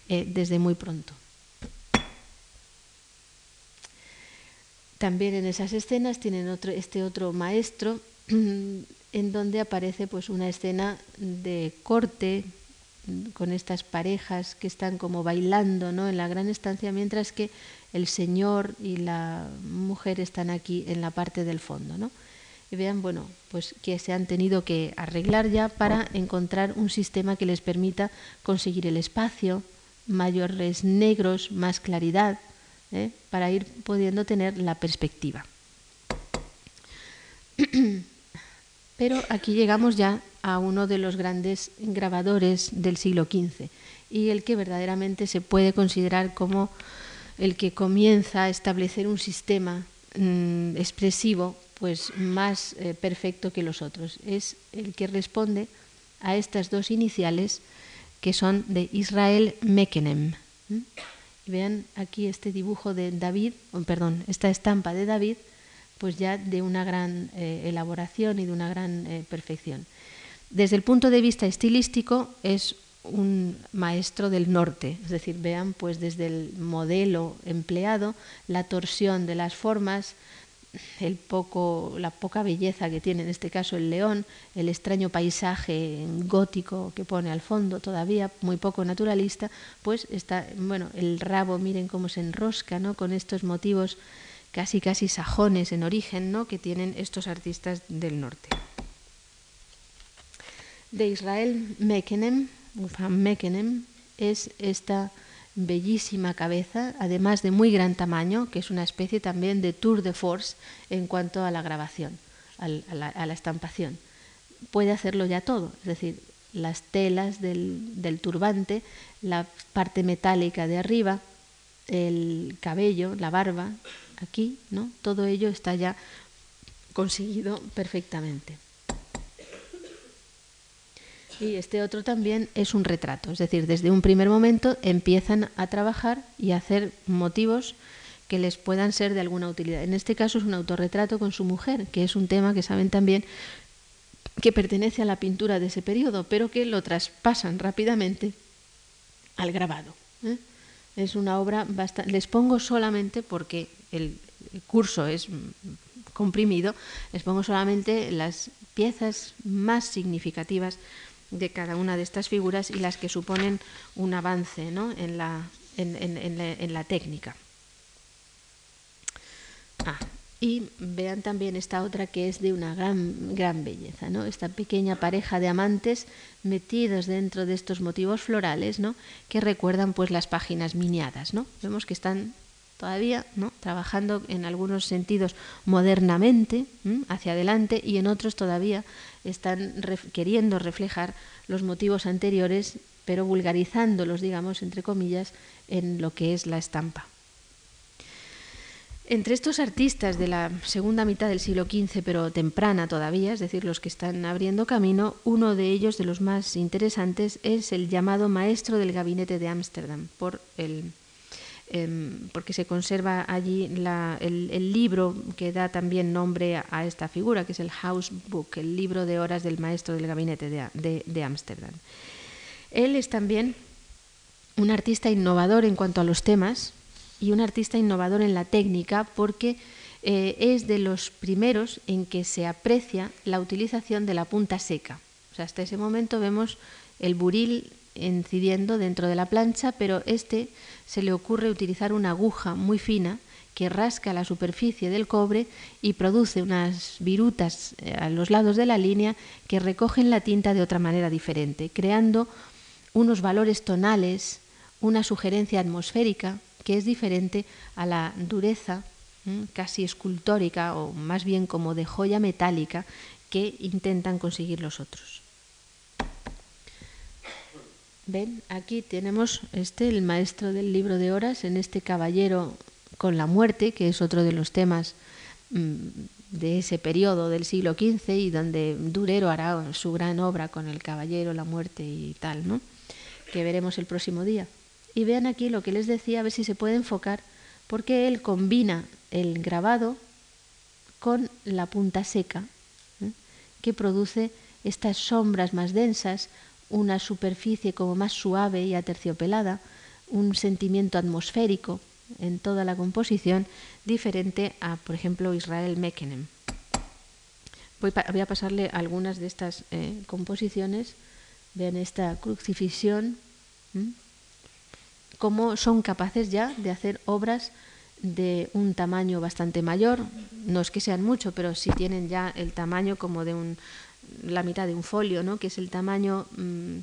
eh, desde muy pronto. También en esas escenas tienen otro, este otro maestro en donde aparece pues una escena de corte con estas parejas que están como bailando ¿no? en la gran estancia, mientras que el señor y la mujer están aquí en la parte del fondo. ¿no? Y vean, bueno, pues que se han tenido que arreglar ya para encontrar un sistema que les permita conseguir el espacio, mayores negros, más claridad, ¿eh? para ir pudiendo tener la perspectiva. Pero aquí llegamos ya a uno de los grandes grabadores del siglo XV y el que verdaderamente se puede considerar como el que comienza a establecer un sistema mm, expresivo pues más eh, perfecto que los otros. Es el que responde a estas dos iniciales que son de Israel Mekenem. vean aquí este dibujo de David, perdón, esta estampa de David, pues ya de una gran eh, elaboración y de una gran eh, perfección. Desde el punto de vista estilístico es un maestro del norte, es decir, vean pues desde el modelo empleado, la torsión de las formas, el poco, la poca belleza que tiene en este caso el león, el extraño paisaje gótico que pone al fondo todavía, muy poco naturalista, pues está, bueno, el rabo, miren cómo se enrosca, ¿no? Con estos motivos casi casi sajones en origen, ¿no? Que tienen estos artistas del norte de Israel Mekenem, Mekenem es esta bellísima cabeza, además de muy gran tamaño, que es una especie también de tour de force en cuanto a la grabación, a la, estampación. Puede hacerlo ya todo, es decir, las telas del, del, turbante, la parte metálica de arriba, el cabello, la barba, aquí, ¿no? Todo ello está ya conseguido perfectamente. Y este otro también es un retrato, es decir, desde un primer momento empiezan a trabajar y a hacer motivos que les puedan ser de alguna utilidad. En este caso es un autorretrato con su mujer, que es un tema que saben también que pertenece a la pintura de ese periodo, pero que lo traspasan rápidamente al grabado. ¿eh? Es una obra bastante... Les pongo solamente, porque el curso es comprimido, les pongo solamente las piezas más significativas de cada una de estas figuras y las que suponen un avance en, la, en, la, técnica. Ah, y vean también esta otra que es de una gran, gran belleza, ¿no? Esta pequeña pareja de amantes metidos dentro de estos motivos florales, ¿no? Que recuerdan pues las páginas miniadas, ¿no? Vemos que están todavía ¿no? trabajando en algunos sentidos modernamente hacia adelante y en otros todavía están queriendo reflejar los motivos anteriores, pero vulgarizándolos, digamos, entre comillas, en lo que es la estampa. Entre estos artistas de la segunda mitad del siglo XV, pero temprana todavía, es decir, los que están abriendo camino, uno de ellos, de los más interesantes, es el llamado maestro del gabinete de Ámsterdam, por el porque se conserva allí el, libro que da también nombre a, esta figura, que es el House Book, el libro de horas del maestro del gabinete de Ámsterdam. Él es también un artista innovador en cuanto a los temas y un artista innovador en la técnica porque eh, es de los primeros en que se aprecia la utilización de la punta seca. O sea, hasta ese momento vemos el buril incidiendo dentro de la plancha, pero este se le ocurre utilizar una aguja muy fina que rasca la superficie del cobre y produce unas virutas eh, a los lados de la línea que recogen la tinta de otra manera diferente, creando unos valores tonales, una sugerencia atmosférica que es diferente a la dureza casi escultórica o más bien como de joya metálica que intentan conseguir los otros. Ven, aquí tenemos este, el maestro del libro de horas, en este caballero con la muerte, que es otro de los temas mm, de ese periodo del siglo XV y donde Durero hará su gran obra con el caballero, la muerte y tal, ¿no? Que veremos el próximo día. Y vean aquí lo que les decía, a ver si se puede enfocar, porque él combina el grabado con la punta seca, ¿eh? que produce estas sombras más densas, una superficie como más suave y aterciopelada, un sentimiento atmosférico en toda la composición diferente a, por ejemplo, Israel Meckenem. Voy, a pasarle algunas de estas eh, composiciones. Vean esta crucifixión, cómo son capaces ya de hacer obras de un tamaño bastante mayor. No es que sean mucho, pero sí tienen ya el tamaño como de un, la mitad de un folio, ¿no? que es el tamaño mm,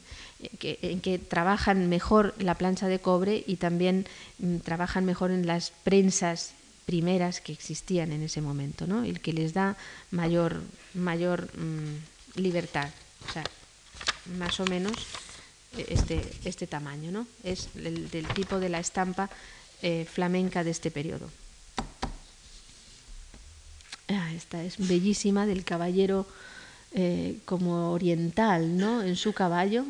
en que trabajan mejor la plancha de cobre y también mm, trabajan mejor en las prensas primeras que existían en ese momento, ¿no? el que les da mayor, mayor mm, libertad. O sea, más o menos este, este tamaño, ¿no? es el, del tipo de la estampa eh, flamenca de este periodo. Ah, esta es bellísima del caballero eh, como oriental, ¿no? En su caballo,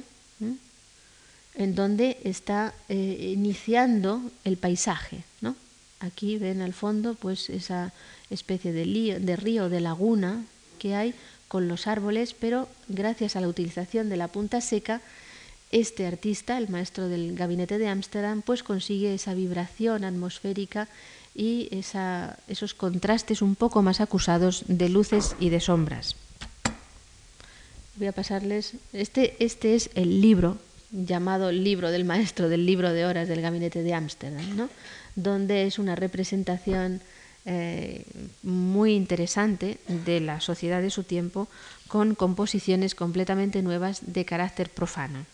en donde está eh, iniciando el paisaje, ¿no? Aquí ven al fondo, pues esa especie de, de río, de laguna que hay con los árboles, pero gracias a la utilización de la punta seca, este artista, el maestro del gabinete de Ámsterdam, pues consigue esa vibración atmosférica y esa, esos contrastes un poco más acusados de luces y de sombras voy a pasarles. Este, este es el libro llamado Libro del Maestro del Libro de Horas del Gabinete de Ámsterdam, ¿no? donde es una representación eh, muy interesante de la sociedad de su tiempo con composiciones completamente nuevas de carácter profano.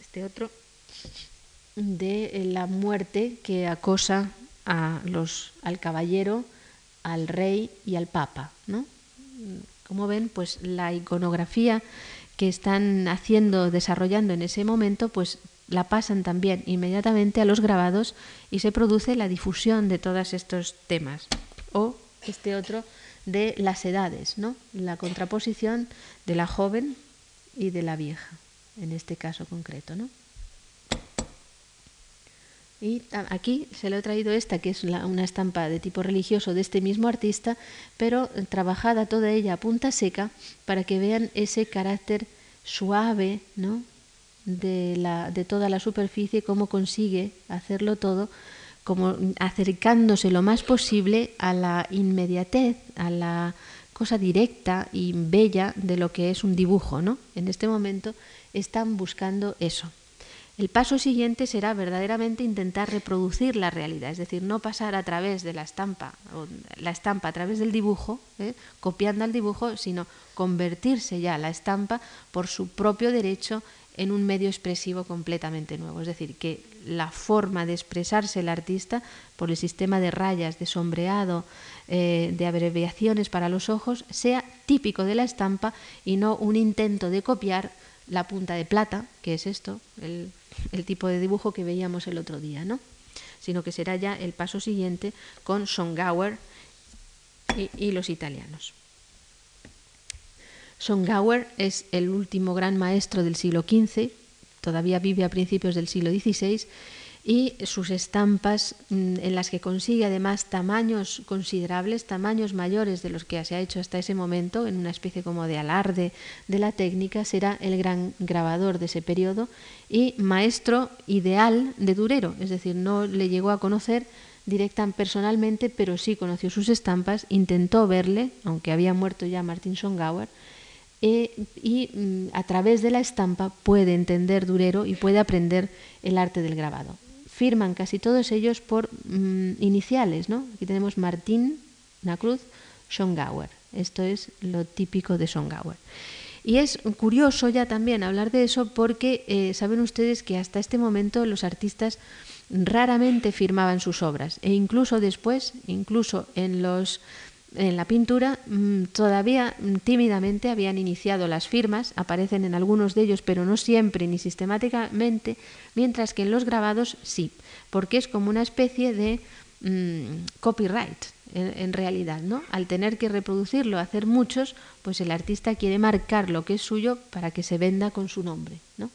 Este otro de la muerte que acosa a los, al caballero, al rey y al papa, ¿no? Como ven, pues la iconografía que están haciendo, desarrollando en ese momento, pues la pasan también inmediatamente a los grabados y se produce la difusión de todos estos temas. O este otro de las edades, ¿no? La contraposición de la joven y de la vieja, en este caso concreto, ¿no? Y aquí se lo he traído esta, que es una estampa de tipo religioso de este mismo artista, pero trabajada toda ella a punta seca para que vean ese carácter suave ¿no? de, la, de toda la superficie, cómo consigue hacerlo todo, como acercándose lo más posible a la inmediatez, a la cosa directa y bella de lo que es un dibujo. ¿no? En este momento están buscando eso. El paso siguiente será verdaderamente intentar reproducir la realidad, es decir, no pasar a través de la estampa, o la estampa a través del dibujo, ¿eh? copiando al dibujo, sino convertirse ya la estampa por su propio derecho en un medio expresivo completamente nuevo. Es decir, que la forma de expresarse el artista por el sistema de rayas, de sombreado, eh, de abreviaciones para los ojos, sea típico de la estampa y no un intento de copiar la punta de plata, que es esto, el, tipo de dibujo que veíamos el otro día, ¿no? sino que será ya el paso siguiente con Songauer y, y los italianos. Songauer es el último gran maestro del siglo XV, todavía vive a principios del siglo XVI y sus estampas mm, en las que consigue además tamaños considerables, tamaños mayores de los que se ha hecho hasta ese momento, en una especie como de alarde de la técnica, será el gran grabador de ese periodo y maestro ideal de Durero, es decir, no le llegó a conocer directa personalmente, pero sí conoció sus estampas, intentó verle, aunque había muerto ya Martin Schongauer, e, y mm, a través de la estampa puede entender Durero y puede aprender el arte del grabado firman casi todos ellos por mm, iniciales, ¿no? Aquí tenemos Martín, Nacruz, Schongauer. Esto es lo típico de Schongauer. Y es curioso ya también hablar de eso porque eh, saben ustedes que hasta este momento los artistas raramente firmaban sus obras e incluso después, incluso en los en la pintura mm, todavía mm, tímidamente habían iniciado las firmas, aparecen en algunos de ellos, pero no siempre ni sistemáticamente, mientras que en los grabados sí, porque es como una especie de mm, copyright en, realidad, ¿no? Al tener que reproducirlo, hacer muchos, pues el artista quiere marcar lo que es suyo para que se venda con su nombre, ¿no?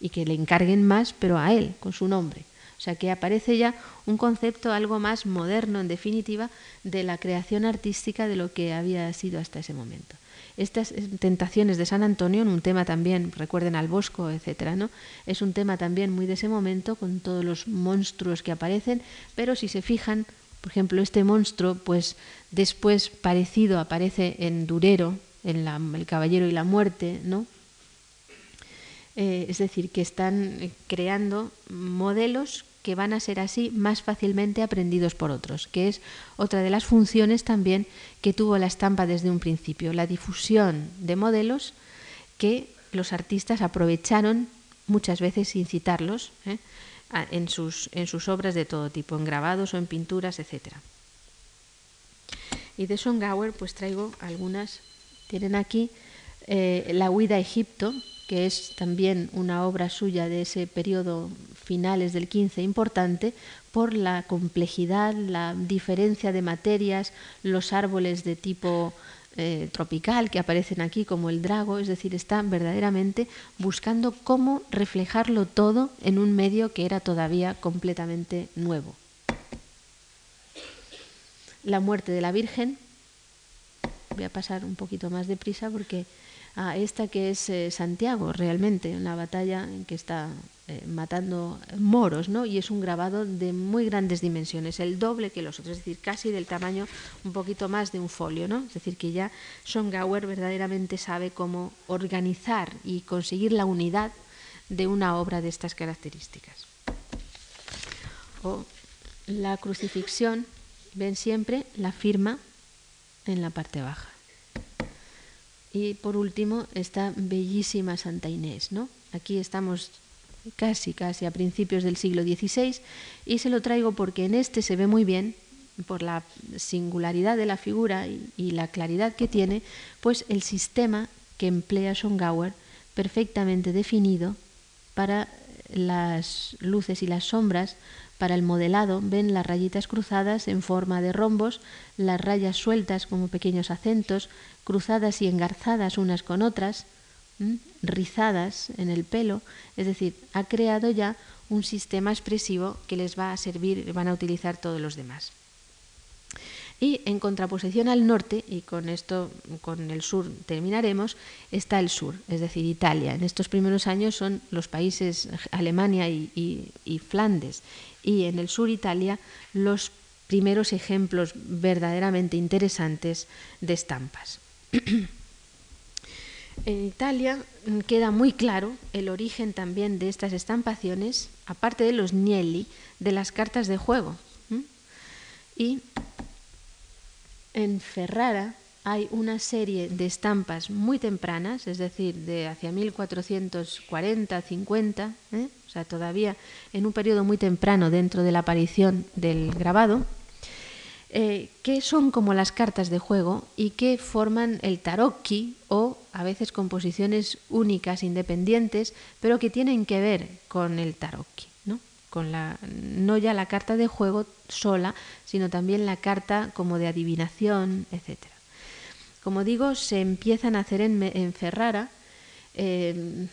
Y que le encarguen más, pero a él, con su nombre. O sea que aparece ya un concepto algo más moderno, en definitiva, de la creación artística de lo que había sido hasta ese momento. Estas tentaciones de San Antonio, en un tema también, recuerden al Bosco, etcétera, ¿no? Es un tema también muy de ese momento, con todos los monstruos que aparecen, pero si se fijan, por ejemplo, este monstruo, pues después parecido aparece en Durero, en El Caballero y la Muerte, ¿no? Eh, es decir, que están eh, creando modelos que van a ser así más fácilmente aprendidos por otros, que es otra de las funciones también que tuvo la estampa desde un principio, la difusión de modelos que los artistas aprovecharon muchas veces sin citarlos ¿eh? en, sus, obras de todo tipo, en grabados o en pinturas, etc. Y de Songauer pues traigo algunas, tienen aquí La huida a Egipto, que es también una obra suya de ese periodo finales del 15 importante por la complejidad, la diferencia de materias, los árboles de tipo eh, tropical que aparecen aquí como el drago, es decir, está verdaderamente buscando cómo reflejarlo todo en un medio que era todavía completamente nuevo. La muerte de la Virgen, voy a pasar un poquito más deprisa porque a esta que es eh, Santiago, realmente, una batalla en que está eh, matando moros, ¿no? Y es un grabado de muy grandes dimensiones, el doble que los otros, es decir, casi del tamaño un poquito más de un folio, ¿no? Es decir, que ya Songauer verdaderamente sabe cómo organizar y conseguir la unidad de una obra de estas características. O la crucifixión, ven siempre la firma en la parte baja. Y por último, esta bellísima Santa Inés, ¿no? Aquí estamos casi, casi a principios del siglo XVI y se lo traigo porque en este se ve muy bien, por la singularidad de la figura y, la claridad que tiene, pues el sistema que emplea Schongauer perfectamente definido para las luces y las sombras, para el modelado, ven las rayitas cruzadas en forma de rombos, las rayas sueltas como pequeños acentos, cruzadas y engarzadas unas con otras, rizadas en el pelo, es decir, ha creado ya un sistema expresivo que les va a servir, van a utilizar todos los demás. Y en contraposición al norte, y con esto, con el sur terminaremos, está el sur, es decir, Italia. En estos primeros años son los países Alemania y, Flandes, y en el sur Italia los primeros ejemplos verdaderamente interesantes de estampas. En Italia queda muy claro el origen también de estas estampaciones, aparte de los nielli, de las cartas de juego. Y en Ferrara hay una serie de estampas muy tempranas, es decir, de hacia 1440, 50, ¿eh? o sea, todavía en un periodo muy temprano dentro de la aparición del grabado, eh, que son como las cartas de juego y que forman el tarocchi o a veces composiciones únicas, independientes, pero que tienen que ver con el tarocchi. Con la, no ya la carta de juego sola, sino también la carta como de adivinación, etc. Como digo, se empiezan a hacer en, Ferrara, eh,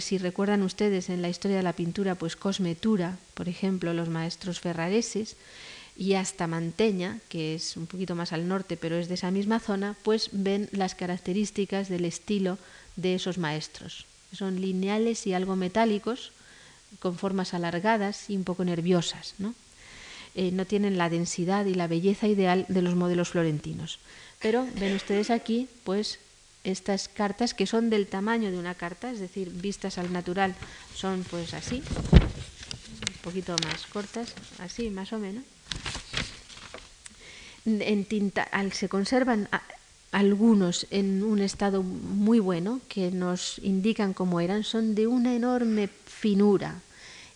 si recuerdan ustedes en la historia de la pintura, pues Cosmetura, por ejemplo, los maestros ferrareses, y hasta Manteña, que es un poquito más al norte, pero es de esa misma zona, pues ven las características del estilo de esos maestros. Son lineales y algo metálicos, con formas alargadas y un poco nerviosas. ¿no? Eh, no tienen la densidad y la belleza ideal de los modelos florentinos. Pero ven ustedes aquí, pues estas cartas que son del tamaño de una carta, es decir, vistas al natural, son pues así, un poquito más cortas, así más o menos en tinta, se conservan algunos en un estado muy bueno que nos indican cómo eran, son de una enorme finura.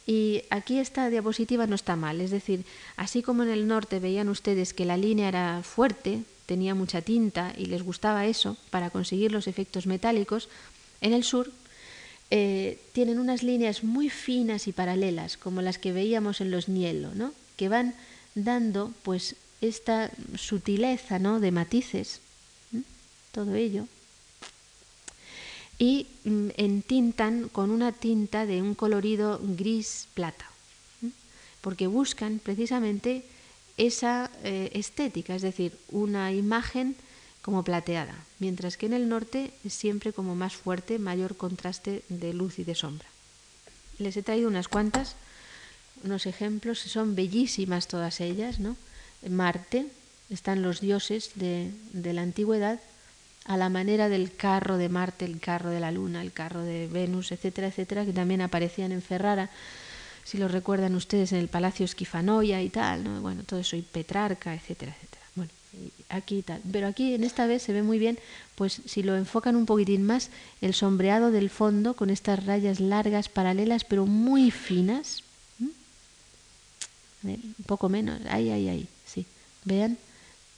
Y aquí esta diapositiva no está mal, es decir, así como en el norte veían ustedes que la línea era fuerte, tenía mucha tinta y les gustaba eso para conseguir los efectos metálicos, en el sur eh, tienen unas líneas muy finas y paralelas, como las que veíamos en los Nielo, ¿no? que van dando pues esta sutileza ¿no? de matices, todo ello, y mm, entintan con una tinta de un colorido gris plata, porque buscan precisamente esa eh, estética, es decir, una imagen como plateada, mientras que en el norte es siempre como más fuerte, mayor contraste de luz y de sombra. Les he traído unas cuantas, unos ejemplos, son bellísimas todas ellas, ¿no? Marte, están los dioses de, la antigüedad, a la manera del carro de Marte, el carro de la Luna, el carro de Venus, etcétera, etcétera, que también aparecían en Ferrara, si lo recuerdan ustedes, en el Palacio Esquifanoia y tal, ¿no? bueno, todo eso, y Petrarca, etcétera, etcétera. Bueno, aquí y tal. Pero aquí en esta vez se ve muy bien, pues si lo enfocan un poquitín más, el sombreado del fondo con estas rayas largas, paralelas, pero muy finas. un poco menos, ahí, ahí, ahí. Vean,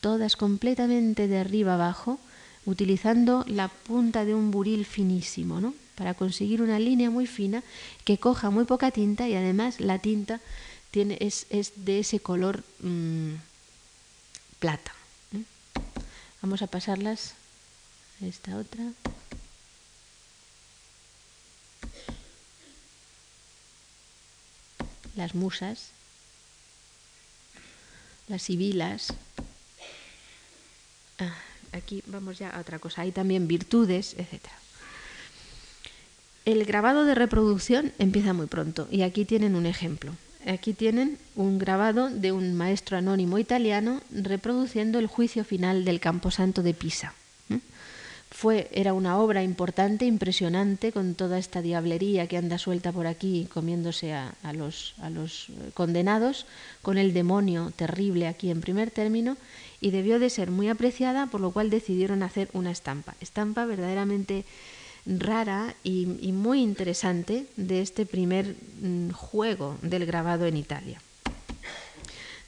todas completamente de arriba abajo, utilizando la punta de un buril finísimo, ¿no? Para conseguir una línea muy fina que coja muy poca tinta y además la tinta tiene, es, de ese color mm, plata. Vamos a pasarlas a esta otra. Las musas las sibilas. Ah, aquí vamos ya a otra cosa. Hay también virtudes, etc. El grabado de reproducción empieza muy pronto y aquí tienen un ejemplo. Aquí tienen un grabado de un maestro anónimo italiano reproduciendo el juicio final del Camposanto de Pisa fue, era una obra importante, impresionante, con toda esta diablería que anda suelta por aquí comiéndose a, los, a los condenados, con el demonio terrible aquí en primer término, y debió de ser muy apreciada, por lo cual decidieron hacer una estampa. Estampa verdaderamente rara y, muy interesante de este primer mm, juego del grabado en Italia.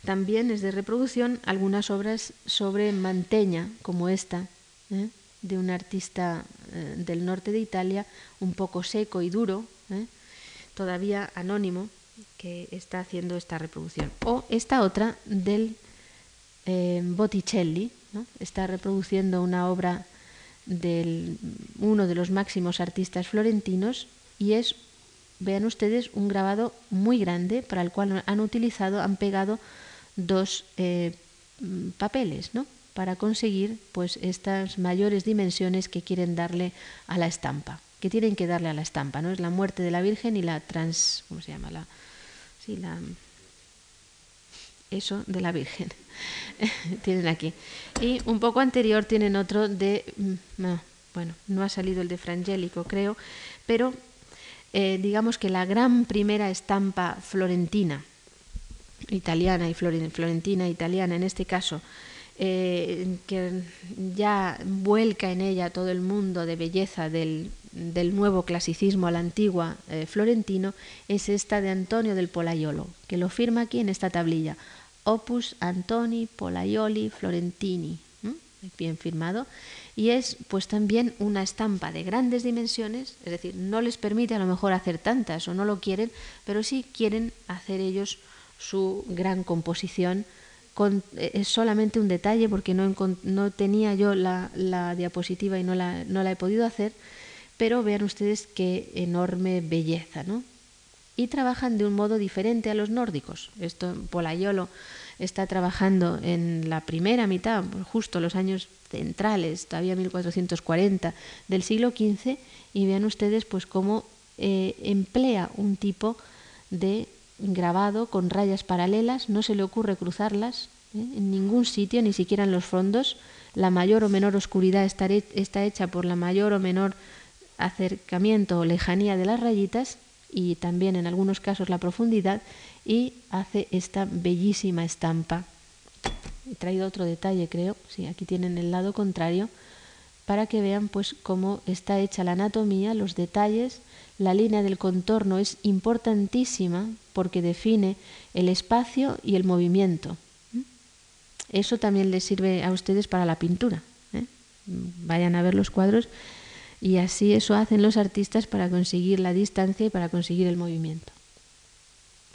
También es de reproducción algunas obras sobre Manteña, como esta, ¿eh? de un artista eh, del norte de Italia, un poco seco y duro, ¿eh? todavía anónimo, que está haciendo esta reproducción. O esta otra del eh, Botticelli, está reproduciendo una obra de uno de los máximos artistas florentinos y es, vean ustedes, un grabado muy grande para el cual han utilizado, han pegado dos eh, papeles, ¿no? Para conseguir pues estas mayores dimensiones que quieren darle a la estampa, que tienen que darle a la estampa, ¿no? Es la muerte de la Virgen y la trans, ¿cómo se llama? La, sí, la eso de la Virgen. tienen aquí. Y un poco anterior tienen otro de, mm, bueno, no ha salido el de Frangélico, creo, pero eh, digamos que la gran primera estampa florentina, italiana y florentina italiana en este caso, eh, que ya vuelca en ella todo el mundo de belleza del, nuevo clasicismo a la antigua eh, florentino, es esta de Antonio del Polaiolo, que lo firma aquí en esta tablilla. Opus Antoni Polaioli Florentini, bien firmado, y es pues también una estampa de grandes dimensiones, es decir, no les permite a lo mejor hacer tantas o no lo quieren, pero sí quieren hacer ellos su gran composición. Con, eh, es solamente un detalle porque no, no tenía yo la, la diapositiva y no la, no la he podido hacer, pero vean ustedes qué enorme belleza, ¿no? y trabajan de un modo diferente a los nórdicos. Esto Polaiolo está trabajando en la primera mitad, justo los años centrales, todavía 1440 del siglo XV, y vean ustedes pues cómo eh, emplea un tipo de grabado con rayas paralelas, no se le ocurre cruzarlas ¿eh? en ningún sitio, ni siquiera en los fondos. La mayor o menor oscuridad está, está hecha por la mayor o menor acercamiento o lejanía de las rayitas y también en algunos casos la profundidad y hace esta bellísima estampa. He traído otro detalle, creo, sí, aquí tienen el lado contrario, para que vean pues cómo está hecha la anatomía, los detalles, la línea del contorno es importantísima porque define el espacio y el movimiento. Eso también les sirve a ustedes para la pintura. ¿eh? Vayan a ver los cuadros y así eso hacen los artistas para conseguir la distancia y para conseguir el movimiento.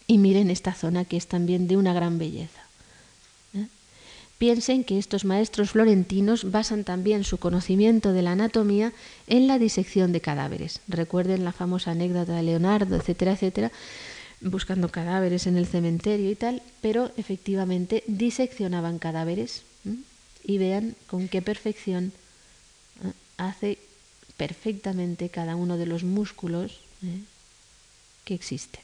Y miren esta zona que es también de una gran belleza. ¿eh? Piensen que estos maestros florentinos basan también su conocimiento de la anatomía en la disección de cadáveres. Recuerden la famosa anécdota de Leonardo, etcétera, etcétera, buscando cadáveres en el cementerio y tal, pero efectivamente diseccionaban cadáveres y vean con qué perfección ¿eh? hace perfectamente cada uno de los músculos ¿eh? que existen.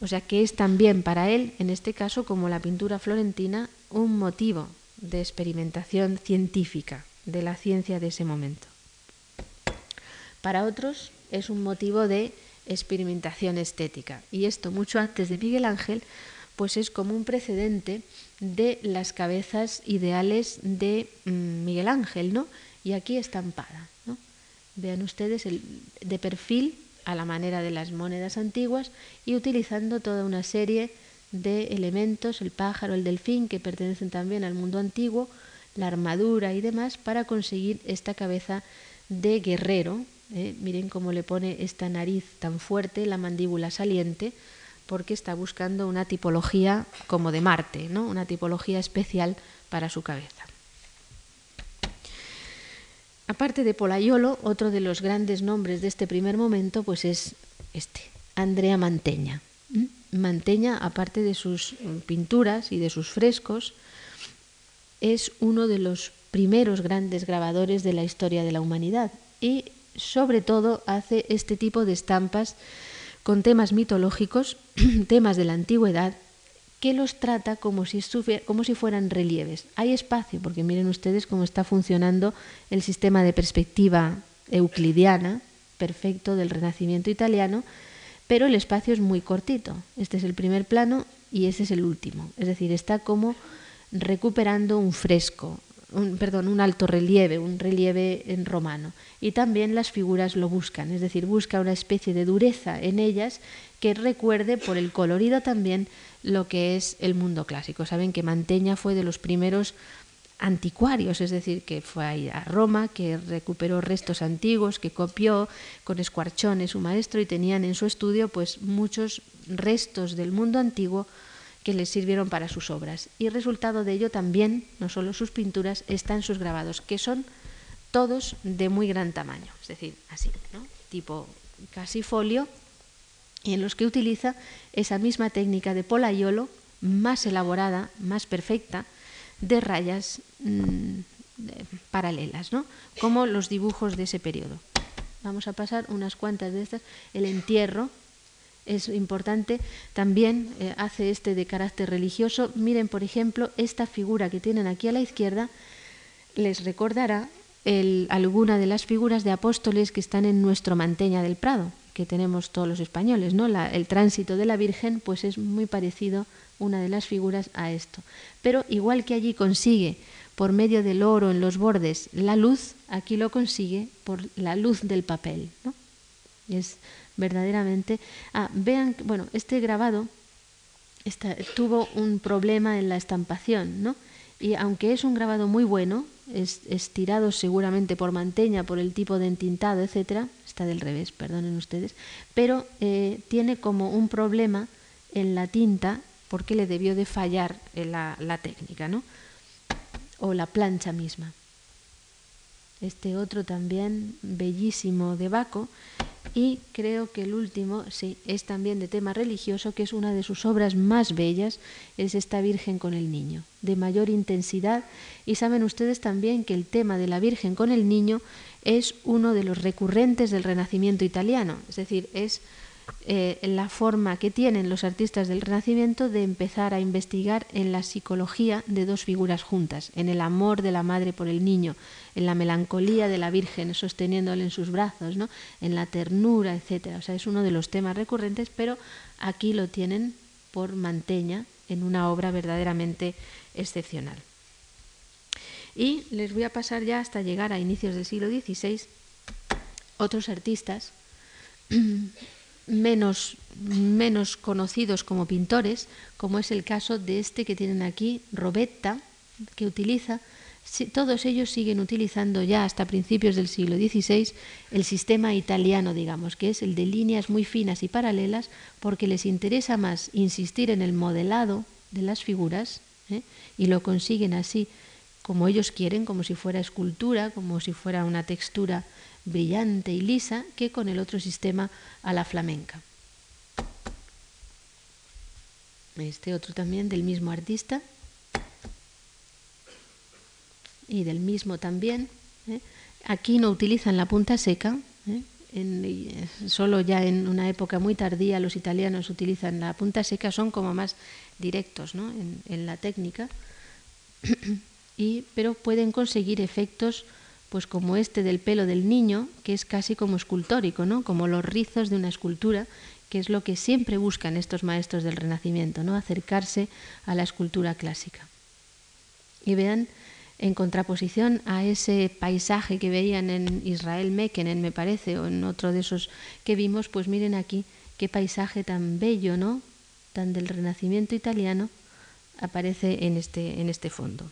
O sea que es también para él, en este caso, como la pintura florentina, un motivo de experimentación científica de la ciencia de ese momento. Para otros es un motivo de experimentación estética. Y esto mucho antes de Miguel Ángel, pues es como un precedente de las cabezas ideales de mm, Miguel Ángel, ¿no? Y aquí estampada. ¿no? Vean ustedes el, de perfil a la manera de las monedas antiguas y utilizando toda una serie de elementos, el pájaro, el delfín, que pertenecen también al mundo antiguo, la armadura y demás, para conseguir esta cabeza de guerrero. ¿eh? Miren cómo le pone esta nariz tan fuerte, la mandíbula saliente, porque está buscando una tipología como de Marte, ¿no? una tipología especial para su cabeza. Aparte de Polaiolo, otro de los grandes nombres de este primer momento pues es este, Andrea Manteña. Manteña, aparte de sus mm, pinturas y de sus frescos, es uno de los primeros grandes grabadores de la historia de la humanidad y sobre todo hace este tipo de estampas con temas mitológicos, temas de la antigüedad que los trata como si, como si fueran relieves. Hay espacio, porque miren ustedes cómo está funcionando el sistema de perspectiva euclidiana, perfecto del Renacimiento italiano, pero el espacio es muy cortito. Este es el primer plano y este es el último. Es decir, está como recuperando un fresco, un, perdón, un alto relieve, un relieve en romano. Y también las figuras lo buscan, es decir, busca una especie de dureza en ellas que recuerde por el colorido también lo que es el mundo clásico. Saben que Manteña fue de los primeros anticuarios, es decir, que fue ahí a Roma, que recuperó restos antiguos, que copió con Escuarchone, su maestro, y tenían en su estudio pues muchos restos del mundo antiguo que les sirvieron para sus obras. Y resultado de ello también, no solo sus pinturas, están sus grabados, que son todos de muy gran tamaño, es decir, así, ¿no? tipo casi folio, en los que utiliza esa misma técnica de polaiolo, más elaborada, más perfecta, de rayas mm, paralelas, ¿no? como los dibujos de ese periodo. Vamos a pasar unas cuantas de estas. El entierro es importante. También eh, hace este de carácter religioso. Miren, por ejemplo, esta figura que tienen aquí a la izquierda les recordará alguna de las figuras de apóstoles que están en nuestro Manteña del Prado, que tenemos todos los españoles. ¿no? el tránsito de la Virgen pues es muy parecido una de las figuras a esto. Pero igual que allí consigue por medio del oro en los bordes la luz, aquí lo consigue por la luz del papel. ¿no? Es verdaderamente... Ah, vean, bueno, este grabado tuvo un problema en la estampación, ¿no? Y aunque es un grabado muy bueno, es, estirado seguramente por manteña, por el tipo de entintado, etcétera, está del revés, perdonen ustedes, pero eh, tiene como un problema en la tinta porque le debió de fallar la, la técnica, ¿no? o la plancha misma. Este otro también bellísimo de Baco y creo que el último, sí, es también de tema religioso, que es una de sus obras más bellas, es esta Virgen con el Niño, de mayor intensidad. Y saben ustedes también que el tema de la Virgen con el Niño es uno de los recurrentes del Renacimiento italiano, es decir, es eh, la forma que tienen los artistas del Renacimiento de empezar a investigar en la psicología de dos figuras juntas, en el amor de la madre por el niño, en la melancolía de la Virgen sosteniéndole en sus brazos, ¿no? en la ternura, etc. O sea, es uno de los temas recurrentes, pero aquí lo tienen por Manteña en una obra verdaderamente excepcional. Y les voy a pasar ya hasta llegar a inicios del siglo XVI otros artistas menos, menos conocidos como pintores, como es el caso de este que tienen aquí, Robetta, que utiliza, todos ellos siguen utilizando ya hasta principios del siglo XVI el sistema italiano, digamos, que es el de líneas muy finas y paralelas, porque les interesa más insistir en el modelado de las figuras, ¿eh? y lo consiguen así como ellos quieren, como si fuera escultura, como si fuera una textura brillante y lisa que con el otro sistema a la flamenca. Este otro también del mismo artista y del mismo también. ¿eh? Aquí no utilizan la punta seca, ¿eh? En, solo ya en una época muy tardía los italianos utilizan la punta seca, son como más directos en, la técnica, y, pero pueden conseguir efectos pues como este del pelo del niño, que es casi como escultórico, ¿no? como los rizos de una escultura, que es lo que siempre buscan estos maestros del Renacimiento, ¿no? acercarse a la escultura clásica. Y vean, en contraposición a ese paisaje que veían en Israel Mekenen, me parece, o en otro de esos que vimos, pues miren aquí qué paisaje tan bello, ¿no? tan del Renacimiento italiano, aparece en este, en este fondo.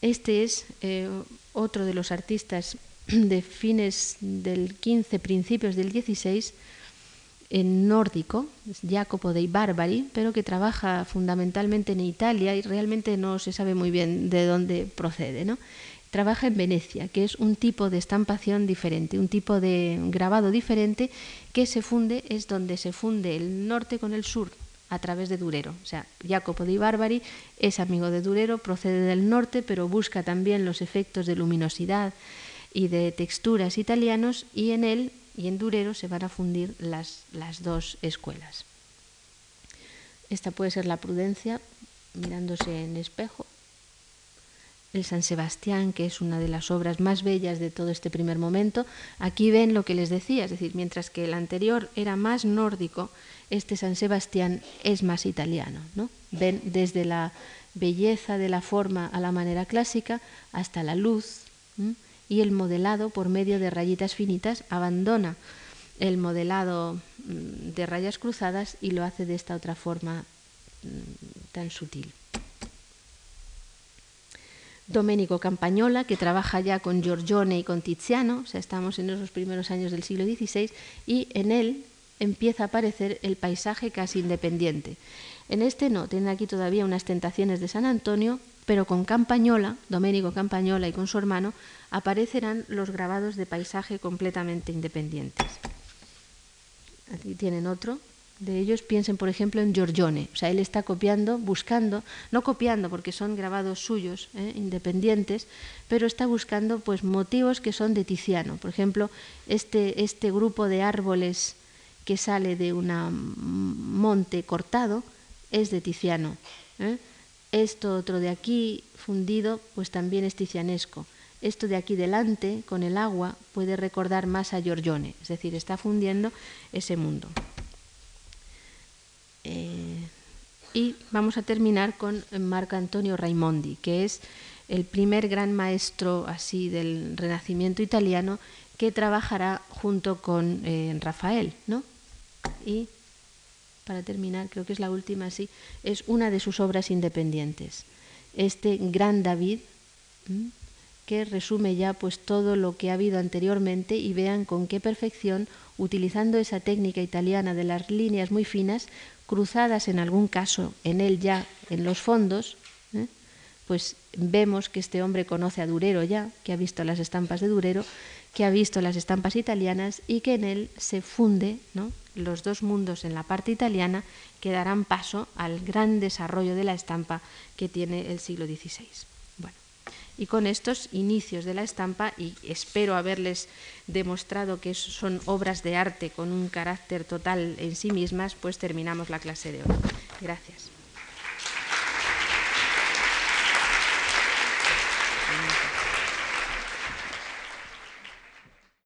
Este es eh, otro de los artistas de fines del 15, principios del 16, en nórdico, Jacopo dei Barbari, pero que trabaja fundamentalmente en Italia y realmente no se sabe muy bien de dónde procede. ¿no? Trabaja en Venecia, que es un tipo de estampación diferente, un tipo de grabado diferente que se funde, es donde se funde el norte con el sur, a través de Durero. O sea, Jacopo di Barbari es amigo de Durero, procede del norte, pero busca también los efectos de luminosidad y de texturas italianos y en él y en Durero se van a fundir las, las dos escuelas. Esta puede ser la prudencia mirándose en espejo. El San Sebastián, que es una de las obras más bellas de todo este primer momento. Aquí ven lo que les decía, es decir, mientras que el anterior era más nórdico, este San Sebastián es más italiano. ¿no? Ven desde la belleza de la forma a la manera clásica hasta la luz y el modelado por medio de rayitas finitas abandona el modelado mm, de rayas cruzadas y lo hace de esta otra forma mm, tan sutil. Domenico Campañola, que trabaja ya con Giorgione y con Tiziano, o sea, estamos en esos primeros años del siglo XVI, y en él empieza a aparecer el paisaje casi independiente. En este no, tienen aquí todavía unas tentaciones de San Antonio, pero con Campañola, Domenico Campañola y con su hermano, aparecerán los grabados de paisaje completamente independientes. Aquí tienen otro de ellos. Piensen, por ejemplo, en Giorgione. O sea, él está copiando, buscando, no copiando porque son grabados suyos, ¿eh? independientes, pero está buscando pues, motivos que son de Tiziano. Por ejemplo, este, este grupo de árboles que sale de un monte cortado es de Tiziano. ¿eh? Esto otro de aquí fundido, pues también es tizianesco. Esto de aquí delante, con el agua, puede recordar más a Giorgione, es decir, está fundiendo ese mundo. Eh, y vamos a terminar con Marco Antonio Raimondi, que es el primer gran maestro así del Renacimiento italiano que trabajará junto con eh, Rafael, ¿no? Para terminar, creo que es la última, sí, es una de sus obras independientes. Este gran David, que resume ya pues todo lo que ha habido anteriormente y vean con qué perfección, utilizando esa técnica italiana de las líneas muy finas, cruzadas en algún caso en él ya en los fondos, ¿eh? pues vemos que este hombre conoce a Durero ya, que ha visto las estampas de Durero, que ha visto las estampas italianas y que en él se funde ¿no? Los dos mundos en la parte italiana que darán paso al gran desarrollo de la estampa que tiene el siglo XVI. Bueno, y con estos inicios de la estampa, y espero haberles demostrado que son obras de arte con un carácter total en sí mismas, pues terminamos la clase de hoy. Gracias.